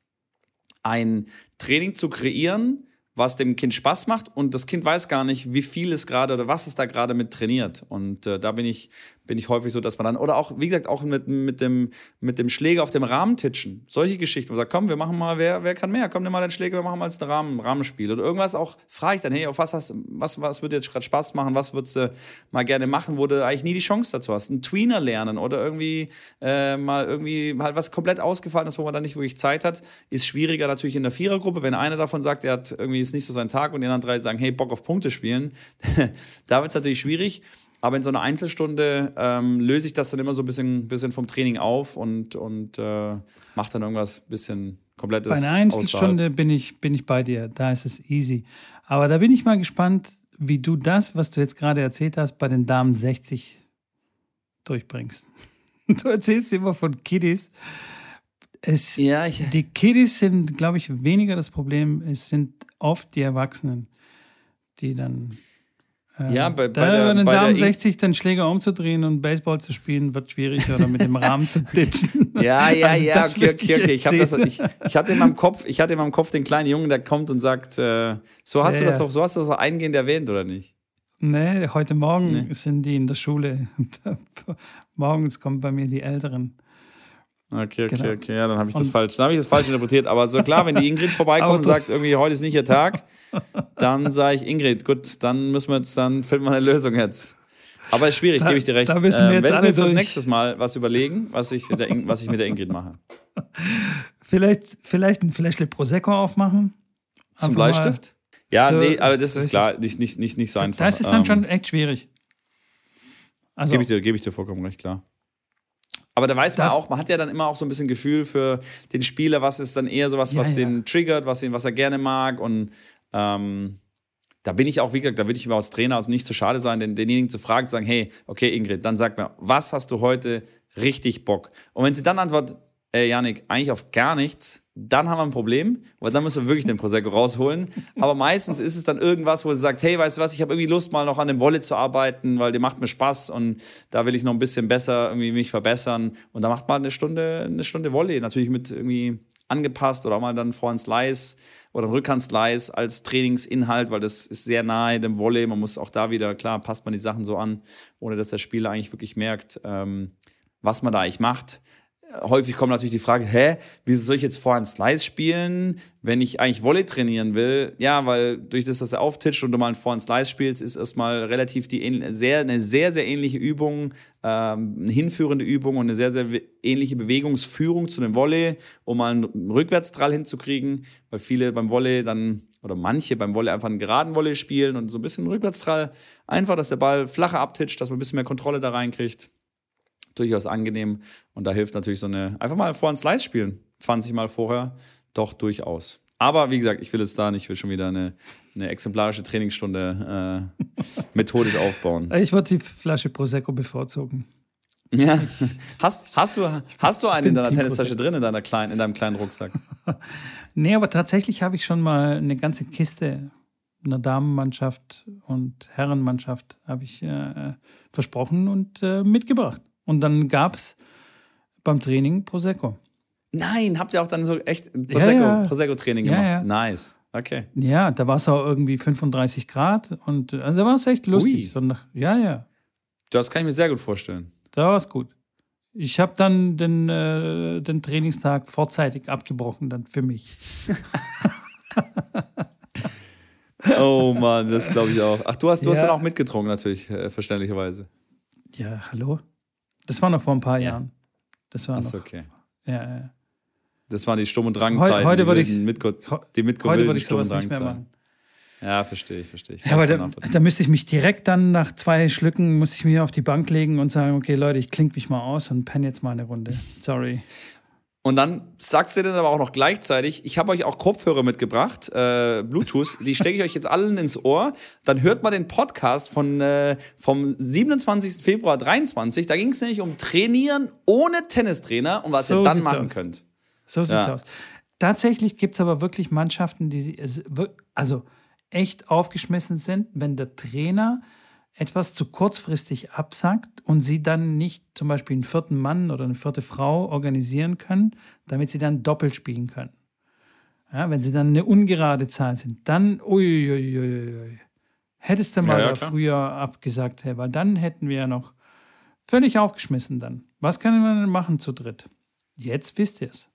S1: ein Training zu kreieren, was dem Kind Spaß macht und das Kind weiß gar nicht, wie viel es gerade oder was es da gerade mit trainiert. Und äh, da bin ich bin ich häufig so, dass man dann, oder auch, wie gesagt, auch mit, mit, dem, mit dem Schläger auf dem Rahmen titschen. Solche Geschichten, wo man sagt, komm, wir machen mal, wer, wer kann mehr? Komm, nimm mal den Schläger, wir machen mal ein Rahmen, Rahmenspiel. Oder irgendwas auch, frage ich dann, hey, auf was hast, was, was würde jetzt gerade Spaß machen? Was würdest du mal gerne machen, wo du eigentlich nie die Chance dazu hast? Ein Tweener lernen oder irgendwie äh, mal irgendwie halt was komplett ausgefallen ist, wo man dann nicht wirklich Zeit hat, ist schwieriger natürlich in der Vierergruppe. Wenn einer davon sagt, er hat irgendwie ist nicht so sein Tag und die anderen drei sagen, hey, Bock auf Punkte spielen, da wird es natürlich schwierig. Aber in so einer Einzelstunde ähm, löse ich das dann immer so ein bisschen, bisschen vom Training auf und, und äh, mache dann irgendwas bisschen komplettes.
S2: Bei einer Einzelstunde bin ich, bin ich bei dir. Da ist es easy. Aber da bin ich mal gespannt, wie du das, was du jetzt gerade erzählt hast, bei den Damen 60 durchbringst. Du erzählst immer von Kiddies. Es,
S1: ja, ich,
S2: die Kiddies sind, glaube ich, weniger das Problem. Es sind oft die Erwachsenen, die dann
S1: Ja, bei- bei
S2: da,
S1: der-
S2: bei den
S1: bei der
S2: Damen
S1: In-
S2: 60 den Schläger umzudrehen und Baseball zu spielen, wird schwierig oder mit dem Rahmen zu ditchen.
S1: Ja, ja,
S2: Also
S1: ja, okay, okay. Ich, hab das, ich, ich hatte in meinem Kopf, ich hatte in meinem Kopf den kleinen Jungen, der kommt und sagt, äh, so hast
S2: Ja,
S1: du das
S2: ja.
S1: doch, so hast du das doch eingehend erwähnt, oder nicht?
S2: Nee, heute Morgen
S1: Nee.
S2: sind die in der Schule. Morgens kommen bei mir die Älteren.
S1: Okay, okay,
S2: Genau.
S1: okay, ja, dann habe ich das
S2: Und-
S1: falsch, dann habe ich das falsch interpretiert. Aber so klar, wenn die Ingrid vorbeikommt und sagt, irgendwie heute ist nicht ihr Tag, dann sage ich, Ingrid, gut, dann müssen wir jetzt, dann finden wir eine Lösung jetzt. Aber ist schwierig,
S2: Da-
S1: gebe ich dir recht.
S2: da müssen wir
S1: Ähm,
S2: jetzt
S1: werde
S2: alle
S1: mir fürs nächste Mal was überlegen, was ich, mit der, In- was ich mit der Ingrid mache.
S2: Vielleicht, vielleicht ein Fläschle Prosecco aufmachen.
S1: Zum
S2: Einfach
S1: Bleistift? Ja,
S2: so-
S1: nee, aber das ist klar, nicht, nicht, nicht, nicht so einfach.
S2: Das ist dann
S1: Ähm,
S2: schon echt schwierig. Also,
S1: Gebe ich, dir, gebe ich dir vollkommen recht, klar. Aber da weiß man auch, man hat ja dann immer auch so ein bisschen Gefühl für den Spieler, was ist dann eher sowas,
S2: Ja,
S1: was
S2: ja.
S1: den triggert, was, ihn, was er gerne mag. Und ähm, da bin ich auch, wie gesagt, da würde ich mir als Trainer also nicht zu schade sein, den, denjenigen zu fragen, zu sagen, hey, okay, Ingrid, dann sag mir, was hast du heute richtig Bock? Und wenn sie dann antwortet, ey, Janik, eigentlich auf gar nichts, dann haben wir ein Problem, weil dann müssen wir wirklich den Prosecco rausholen. Aber meistens ist es dann irgendwas, wo sie sagt, hey, weißt du was, ich habe irgendwie Lust, mal noch an dem Wolle zu arbeiten, weil der macht mir Spaß und da will ich noch ein bisschen besser irgendwie mich verbessern. Und da macht man eine Stunde, eine Stunde Wolle, natürlich mit irgendwie angepasst oder mal dann Vorhand Slice oder ein Rückhand Slice als Trainingsinhalt, weil das ist sehr nahe dem Volley. Man muss auch da wieder, klar, passt man die Sachen so an, ohne dass der Spieler eigentlich wirklich merkt, ähm, was man da eigentlich macht. Häufig kommt natürlich die Frage, hä, wieso soll ich jetzt Vorhand Slice spielen, wenn ich eigentlich Volley trainieren will? Ja, weil durch das, dass er auftitscht und du mal einen Vorhand Slice spielst, ist erstmal relativ die sehr, eine sehr, sehr ähnliche Übung, ähm, eine hinführende Übung und eine sehr, sehr ähnliche Bewegungsführung zu dem Volley, um mal einen Rückwärtsdrall hinzukriegen, weil viele beim Volley dann oder manche beim Volley einfach einen geraden Volley spielen und so ein bisschen einen Rückwärtsdrall. Einfach, dass der Ball flacher abtitscht, dass man ein bisschen mehr Kontrolle da reinkriegt durchaus angenehm. Und da hilft natürlich so eine, einfach mal vor ein Slice spielen, 20 Mal vorher, doch durchaus. Aber wie gesagt, ich will jetzt da nicht, ich will schon wieder eine, eine exemplarische Trainingsstunde äh, methodisch aufbauen.
S2: ich würde die Flasche Prosecco bevorzugen.
S1: Ja. Hast, hast, du, hast du einen in deiner
S2: Team
S1: Tennistasche drin, in, deiner kleinen, in deinem kleinen Rucksack?
S2: Nee, aber tatsächlich habe ich schon mal eine ganze Kiste einer Damenmannschaft und Herrenmannschaft habe ich äh, versprochen und äh, mitgebracht. Und dann gab es beim Training Prosecco.
S1: Nein, habt ihr auch dann so echt ein
S2: Ja, ja.
S1: Prosecco-Training
S2: Ja,
S1: gemacht?
S2: ja.
S1: Nice. Okay.
S2: Ja, da war es auch irgendwie 35 Grad und also da war es echt lustig. So nach, ja, ja,
S1: Das kann ich mir sehr gut vorstellen.
S2: da war es gut. Ich habe dann den, äh, den Trainingstag vorzeitig abgebrochen, dann für mich.
S1: Oh Mann, das glaube ich auch. Ach, du hast, du hast dann auch mitgetrunken, natürlich, äh, verständlicherweise.
S2: Ja, hallo? Das war noch vor ein paar Jahren. Das war
S1: Achso,
S2: noch.
S1: okay.
S2: Ja, ja.
S1: Das waren die Sturm- und Drangzeiten.
S2: heute würde ich-
S1: die Mitko
S2: Heute würde ich sowas
S1: und
S2: nicht mehr machen.
S1: Ja, verstehe ich, verstehe ich.
S2: Ja, aber da, da müsste ich mich direkt dann nach zwei Schlücken, muss ich mich auf die Bank legen und sagen, okay Leute, ich klinge mich mal aus und penne jetzt mal eine Runde. Sorry.
S1: Und dann sagst du dann aber auch noch gleichzeitig, ich habe euch auch Kopfhörer mitgebracht, äh, Bluetooth, die stecke ich euch jetzt allen ins Ohr. Dann hört mal den Podcast von, äh, vom 27. Februar 23. Da ging es nämlich um Trainieren ohne Tennistrainer und was
S2: So
S1: ihr dann machen
S2: aus.
S1: könnt.
S2: So sieht's
S1: Ja.
S2: aus. Tatsächlich gibt es aber wirklich Mannschaften, die sie- also echt aufgeschmissen sind, wenn der Trainer etwas zu kurzfristig absagt und sie dann nicht zum Beispiel einen vierten Mann oder eine vierte Frau organisieren können, damit sie dann doppelt spielen können. Ja, wenn sie dann eine ungerade Zahl sind, dann uiuiuiui. Hättest du mal
S1: ja,
S2: da
S1: klar.
S2: früher abgesagt, hey, weil dann hätten wir ja noch völlig aufgeschmissen dann. Was können wir denn machen zu dritt? Jetzt wisst ihr es.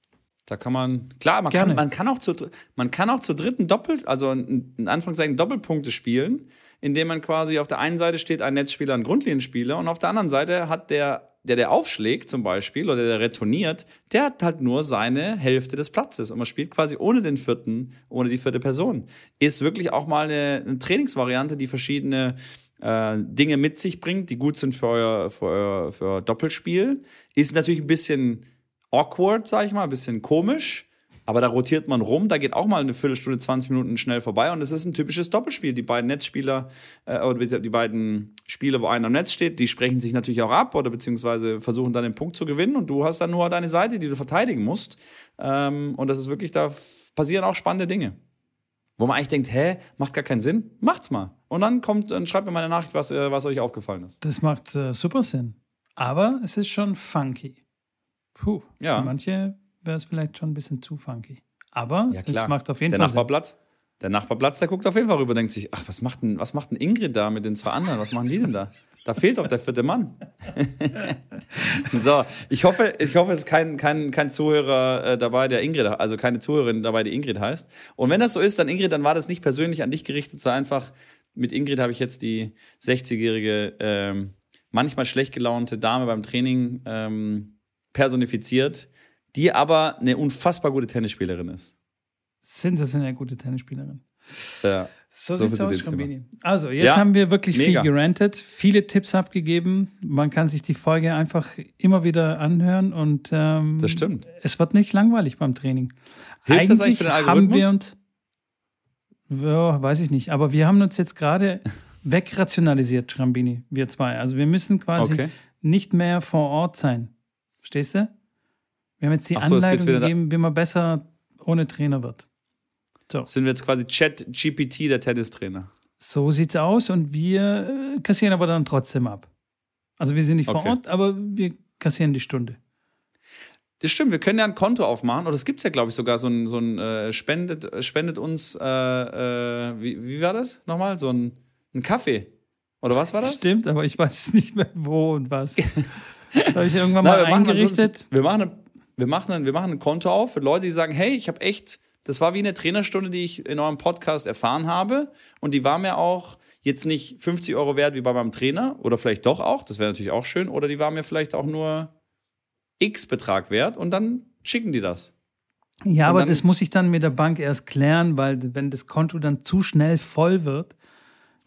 S1: Da kann man, klar, man
S2: Gerne.
S1: kann, man kann auch zu, man kann auch zu dritten Doppelt, also in in Anführungszeichen Doppelpunkte spielen, indem man quasi auf der einen Seite steht ein Netzspieler, ein Grundlinienspieler und auf der anderen Seite hat der, der, der aufschlägt zum Beispiel oder der retourniert, der hat halt nur seine Hälfte des Platzes und man spielt quasi ohne den vierten, ohne die vierte Person. Ist wirklich auch mal eine, eine Trainingsvariante, die verschiedene äh, Dinge mit sich bringt, die gut sind für euer, für euer, für euer Doppelspiel. Ist natürlich ein bisschen awkward, sag ich mal, ein bisschen komisch. Aber da rotiert man rum, da geht auch mal eine Viertelstunde, 20 Minuten schnell vorbei und es ist ein typisches Doppelspiel. Die beiden Netzspieler äh, oder die beiden Spieler, wo einer am Netz steht, die sprechen sich natürlich auch ab oder beziehungsweise versuchen dann den Punkt zu gewinnen und du hast dann nur deine Seite, die du verteidigen musst. Ähm, und das ist wirklich, da passieren auch spannende Dinge. Wo man eigentlich denkt, hä, macht gar keinen Sinn, macht's mal. Und dann kommt, dann schreibt mir meine Nachricht, was, äh, was euch aufgefallen ist.
S2: Das macht äh, super Sinn. Aber es ist schon funky. Puh.
S1: Ja.
S2: Für manche wäre es vielleicht schon ein bisschen zu funky. Aber
S1: Ja,
S2: es macht auf jeden
S1: Der
S2: Fall Sinn.
S1: Nachbarplatz, der Nachbarplatz, der guckt auf jeden Fall rüber, denkt sich, ach, was macht denn, was macht denn Ingrid da mit den zwei anderen? Was machen die denn da? Da fehlt doch der vierte Mann. so, ich hoffe, ich hoffe, es ist kein, kein, kein Zuhörer äh, dabei, der Ingrid, also keine Zuhörerin dabei, die Ingrid heißt. Und wenn das so ist, dann Ingrid, dann war das nicht persönlich an dich gerichtet, sondern einfach mit Ingrid habe ich jetzt die 60-jährige, ähm, manchmal schlecht gelaunte Dame beim Training ähm, personifiziert, die aber eine unfassbar gute Tennisspielerin ist.
S2: Sensationell gute Tennisspielerin.
S1: Ja.
S2: So,
S1: So
S2: sieht's aus, Schrambini. Also, jetzt
S1: Ja,
S2: haben wir wirklich
S1: mega.
S2: viel gerantet, viele Tipps abgegeben. Man kann sich die Folge einfach immer wieder anhören und ähm,
S1: Das stimmt.
S2: es wird nicht langweilig beim Training.
S1: Hilft das eigentlich für den
S2: haben
S1: Algorithmus?
S2: wir uns, ja, weiß ich nicht, aber wir haben uns jetzt gerade wegrationalisiert, Schrambini, wir zwei. Also wir müssen quasi
S1: Okay.
S2: nicht mehr vor Ort sein. Verstehst du? Wir haben jetzt die
S1: Ach so, es geht's
S2: Anleitung
S1: wieder da-
S2: gegeben, wie man besser ohne Trainer wird. So.
S1: Sind wir jetzt quasi Chat-GPT der Tennistrainer?
S2: So sieht's aus und wir äh, kassieren aber dann trotzdem ab. Also wir sind nicht vor
S1: Okay.
S2: Ort, aber wir kassieren die Stunde.
S1: Das stimmt, wir können ja ein Konto aufmachen. Oder es gibt ja, glaube ich, sogar so ein, so ein äh, spendet, spendet uns, äh, äh, wie, wie war das nochmal? So ein, ein Kaffee. Oder was war das?
S2: Stimmt, aber ich weiß nicht mehr wo und was. Habe ich irgendwann
S1: Na,
S2: mal
S1: wir machen
S2: eingerichtet.
S1: ansonsten- wir, machen ein, wir, machen ein, wir machen ein Konto auf für Leute, die sagen, hey, ich habe echt, das war wie eine Trainerstunde, die ich in eurem Podcast erfahren habe. Und die war mir auch jetzt nicht 50 Euro wert wie bei meinem Trainer. Oder vielleicht doch auch, das wäre natürlich auch schön. Oder die war mir vielleicht auch nur X Betrag wert. Und dann schicken die das.
S2: Ja,
S1: Und
S2: aber das muss ich dann mit der Bank erst klären, weil wenn das Konto dann zu schnell voll wird,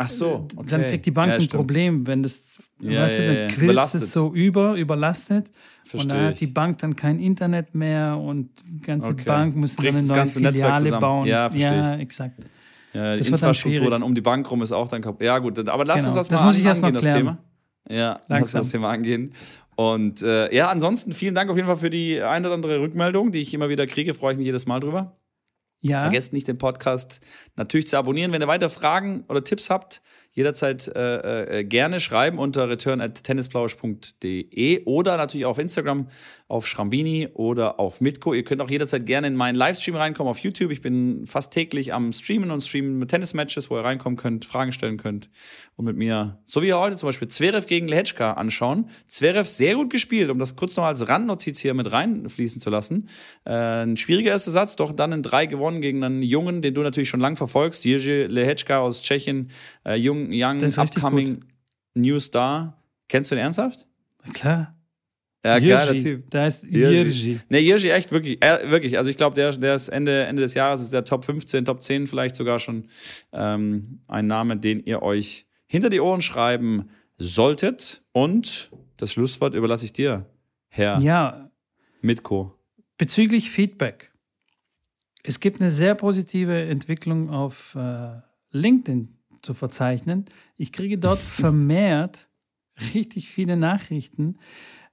S1: Ach so, okay.
S2: dann kriegt die Bank
S1: ja,
S2: ein. Problem. Wenn das,
S1: Ja,
S2: weißt du, dann
S1: ja.
S2: quillt es so über, überlastet. und
S1: Verstehe
S2: dann hat
S1: ich.
S2: die Bank dann kein Internet mehr und die ganze
S1: Okay.
S2: Bank muss dann eine
S1: das
S2: neue Filiale bauen.
S1: Ja, verstehe
S2: ja exakt.
S1: Ja, die
S2: Das dann
S1: Infrastruktur
S2: schwierig.
S1: dann um die Bank rum ist auch dann kaputt. Ja, gut, aber lass
S2: Genau.
S1: uns das
S2: Das
S1: mal
S2: muss ich erst noch
S1: angehen, das
S2: klären.
S1: Thema. Ja, lass uns
S2: Langsam.
S1: das Thema angehen. Und äh, ja, ansonsten vielen Dank auf jeden Fall für die ein oder andere Rückmeldung, die ich immer wieder kriege. Freue ich mich jedes Mal drüber.
S2: Ja,
S1: Vergesst nicht, den Podcast natürlich zu abonnieren. Wenn ihr weitere Fragen oder Tipps habt, jederzeit äh, äh, gerne schreiben unter return at tennisplausch.de oder natürlich auf Instagram auf Schrambini oder auf Mitko. Ihr könnt auch jederzeit gerne in meinen Livestream reinkommen auf YouTube. Ich bin fast täglich am Streamen und streamen mit Tennismatches, wo ihr reinkommen könnt, Fragen stellen könnt und mit mir, so wie heute zum Beispiel, Zverev gegen Lehečka anschauen. Zverev sehr gut gespielt, um das kurz noch als Randnotiz hier mit reinfließen zu lassen. Äh, ein schwieriger erster Satz, doch dann in drei gewonnen gegen einen Jungen, den du natürlich schon lang verfolgst. Jerzy Lehečka aus Tschechien, äh, Young, young
S2: Der
S1: upcoming New Star. Kennst du den ernsthaft?
S2: klar.
S1: Ja, geiler
S2: Jiří.
S1: Typ.
S2: Da ist
S1: Jiří.
S2: Jiří.
S1: Ne, Jerzy echt wirklich, äh, wirklich. Also ich glaube, der, der ist Ende, Ende des Jahres ist der Top 15, Top 10 vielleicht sogar schon ähm, ein Name, den ihr euch hinter die Ohren schreiben solltet. Und das Schlusswort überlasse ich dir, Herr
S2: Ja,
S1: Mitko.
S2: bezüglich Feedback. Es gibt eine sehr positive Entwicklung auf äh, LinkedIn zu verzeichnen. Ich kriege dort vermehrt richtig viele Nachrichten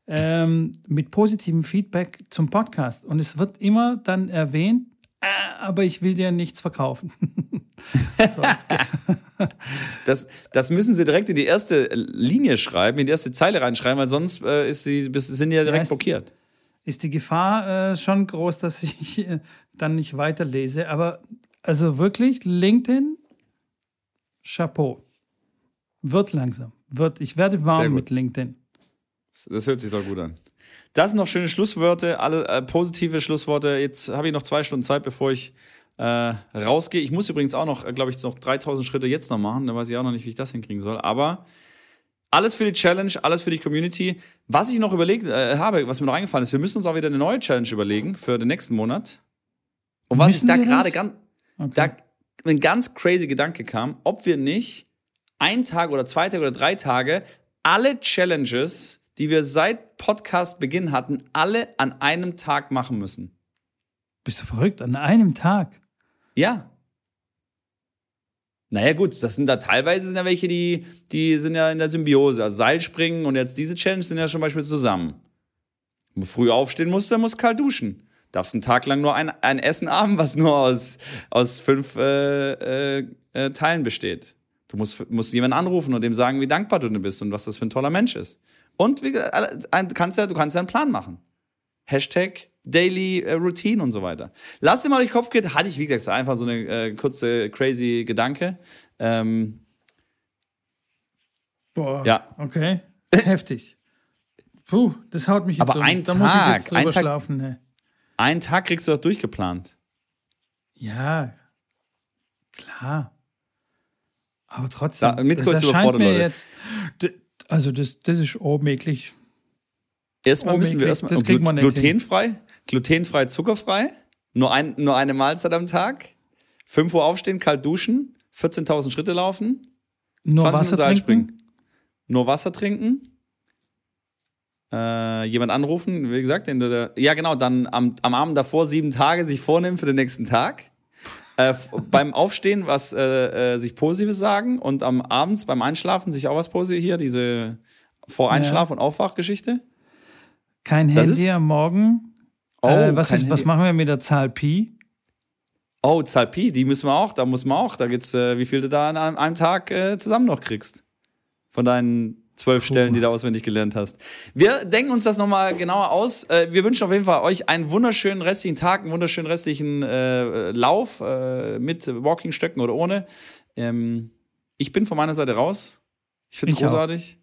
S2: ähm, mit positivem Feedback zum Podcast. Und es wird immer dann erwähnt, äh, aber ich will dir nichts verkaufen. so,
S1: Das, das müssen Sie direkt in die erste Linie schreiben, in die erste Zeile reinschreiben, weil sonst äh, ist sie, sind die ja direkt
S2: ist-
S1: blockiert.
S2: ist die Gefahr äh, schon groß, dass ich äh, dann nicht weiterlese. Aber also wirklich, LinkedIn, Chapeau. Wird langsam. Wird, ich werde warm mit LinkedIn.
S1: Das hört sich doch gut an. Das sind noch schöne Schlussworte, alle äh, positive Schlussworte. Jetzt habe ich noch zwei Stunden Zeit, bevor ich äh, rausgehe. Ich muss übrigens auch noch, glaube ich, noch 3000 Schritte jetzt noch machen. Da weiß ich auch noch nicht, wie ich das hinkriegen soll. Aber alles für die Challenge, alles für die Community. Was ich noch überlegt äh, habe, was mir noch eingefallen ist, wir müssen uns auch wieder eine neue Challenge überlegen für den nächsten Monat. Und was
S2: Müssen
S1: ich da gerade ganz,
S2: Okay.
S1: da ein ganz crazy Gedanke kam, ob wir nicht ein Tag oder zwei Tage oder drei Tage alle Challenges, die wir seit Podcast-Beginn hatten, alle an einem Tag machen müssen.
S2: Bist du verrückt? An einem Tag.
S1: Ja. Naja, gut, das sind da teilweise sind ja welche, die, die sind ja in der Symbiose. Also Seilspringen und jetzt diese Challenge sind ja zum Beispiel zusammen. Wenn du früh aufstehen musst, dann musst du kalt duschen. Darfst einen Tag lang nur ein, ein Essen haben, was nur aus, aus fünf äh, äh, äh, Teilen besteht. Du musst, musst jemanden anrufen und dem sagen, wie dankbar du bist und was das für ein toller Mensch ist. Und wie, du kannst ja, du kannst ja einen Plan machen. Hashtag Daily äh, Routine und so weiter. Lass dir mal durch den Kopf gehen. Hatte ich, wie gesagt, einfach so eine äh, kurze, crazy Gedanke. Ähm,
S2: Boah.
S1: Ja.
S2: Okay. Heftig. Puh, das haut mich jetzt
S1: Aber
S2: um.
S1: ein
S2: da muss ich
S1: Tag,
S2: jetzt drüber
S1: ein Tag-
S2: schlafen. Ne.
S1: Einen Tag kriegst du doch durchgeplant.
S2: Ja, klar. Aber trotzdem.
S1: Da- Mitko
S2: das
S1: überfordert,
S2: mir
S1: Leute.
S2: Jetzt, also, das, das ist unmöglich.
S1: Erstmal
S2: Oh,
S1: müssen wir erstmal
S2: das kriegt man nicht hin.
S1: glutenfrei, glutenfrei, zuckerfrei, nur, ein, nur eine Mahlzeit am Tag, 5 Uhr aufstehen, kalt duschen, 14.000 Schritte laufen,
S2: Nur
S1: 20
S2: Wasser
S1: Minuten Seil
S2: trinken.
S1: springen. Nur Wasser trinken. Äh, jemand anrufen, wie gesagt, in der, ja genau, dann am, am Abend davor sieben Tage sich vornehmen für den nächsten Tag. Äh, beim Aufstehen was äh, äh, sich Positives sagen und am abends beim Einschlafen sich auch was Positives hier, diese Vor-Einschlaf- und Aufwachgeschichte.
S2: Kein
S1: Das
S2: Handy
S1: ist-
S2: am Morgen.
S1: Oh,
S2: äh, was, ist, was machen wir mit der Zahl Pi?
S1: Oh, Zahl Pi, die müssen wir auch, da muss man auch, da geht's, äh, wie viel du da an einem, einem Tag äh, zusammen noch kriegst. Von deinen zwölf Stellen, die du auswendig gelernt hast. Wir denken uns das nochmal genauer aus. Äh, wir wünschen auf jeden Fall euch einen wunderschönen restlichen Tag, einen wunderschönen restlichen äh, Lauf äh, mit Walkingstöcken oder ohne. Ähm, ich bin von meiner Seite raus. Ich finde es
S2: Ich auch.
S1: großartig.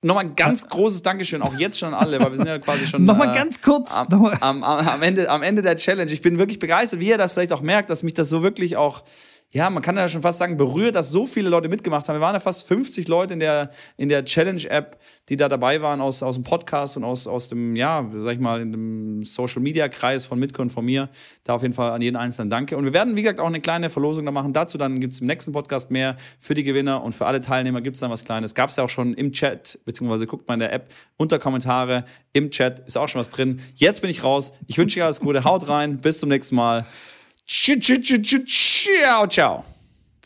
S1: Nochmal ein ganz großes Dankeschön, auch jetzt schon an alle, weil wir sind ja quasi schon.
S2: Nochmal
S1: äh,
S2: ganz kurz.
S1: am, am, am, Ende, am Ende der Challenge. Ich bin wirklich begeistert, wie ihr das vielleicht auch merkt, dass mich das so wirklich auch, ja, man kann ja schon fast sagen, berührt, dass so viele Leute mitgemacht haben. Wir waren ja fast 50 Leute in der, in der Challenge-App, die da dabei waren aus, aus dem Podcast und aus, aus dem, ja, sag ich mal, in dem Social-Media-Kreis von Mitko von mir. Da auf jeden Fall an jeden Einzelnen danke. Und wir werden, wie gesagt, auch eine kleine Verlosung da machen. Dazu dann gibt es im nächsten Podcast mehr für die Gewinner und für alle Teilnehmer gibt es dann was Kleines. Gab es ja auch schon im Chat, beziehungsweise guckt mal in der App unter Kommentare im Chat, ist auch schon was drin. Jetzt bin ich raus. Ich wünsche euch alles Gute. Haut rein. Bis zum nächsten Mal. Ciao, ciao.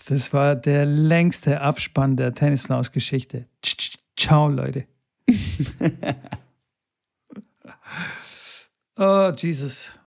S2: Das war der längste Abspann der Tennislaus-Geschichte. Tsch, tsch, Ciao, Leute. oh, Jesus.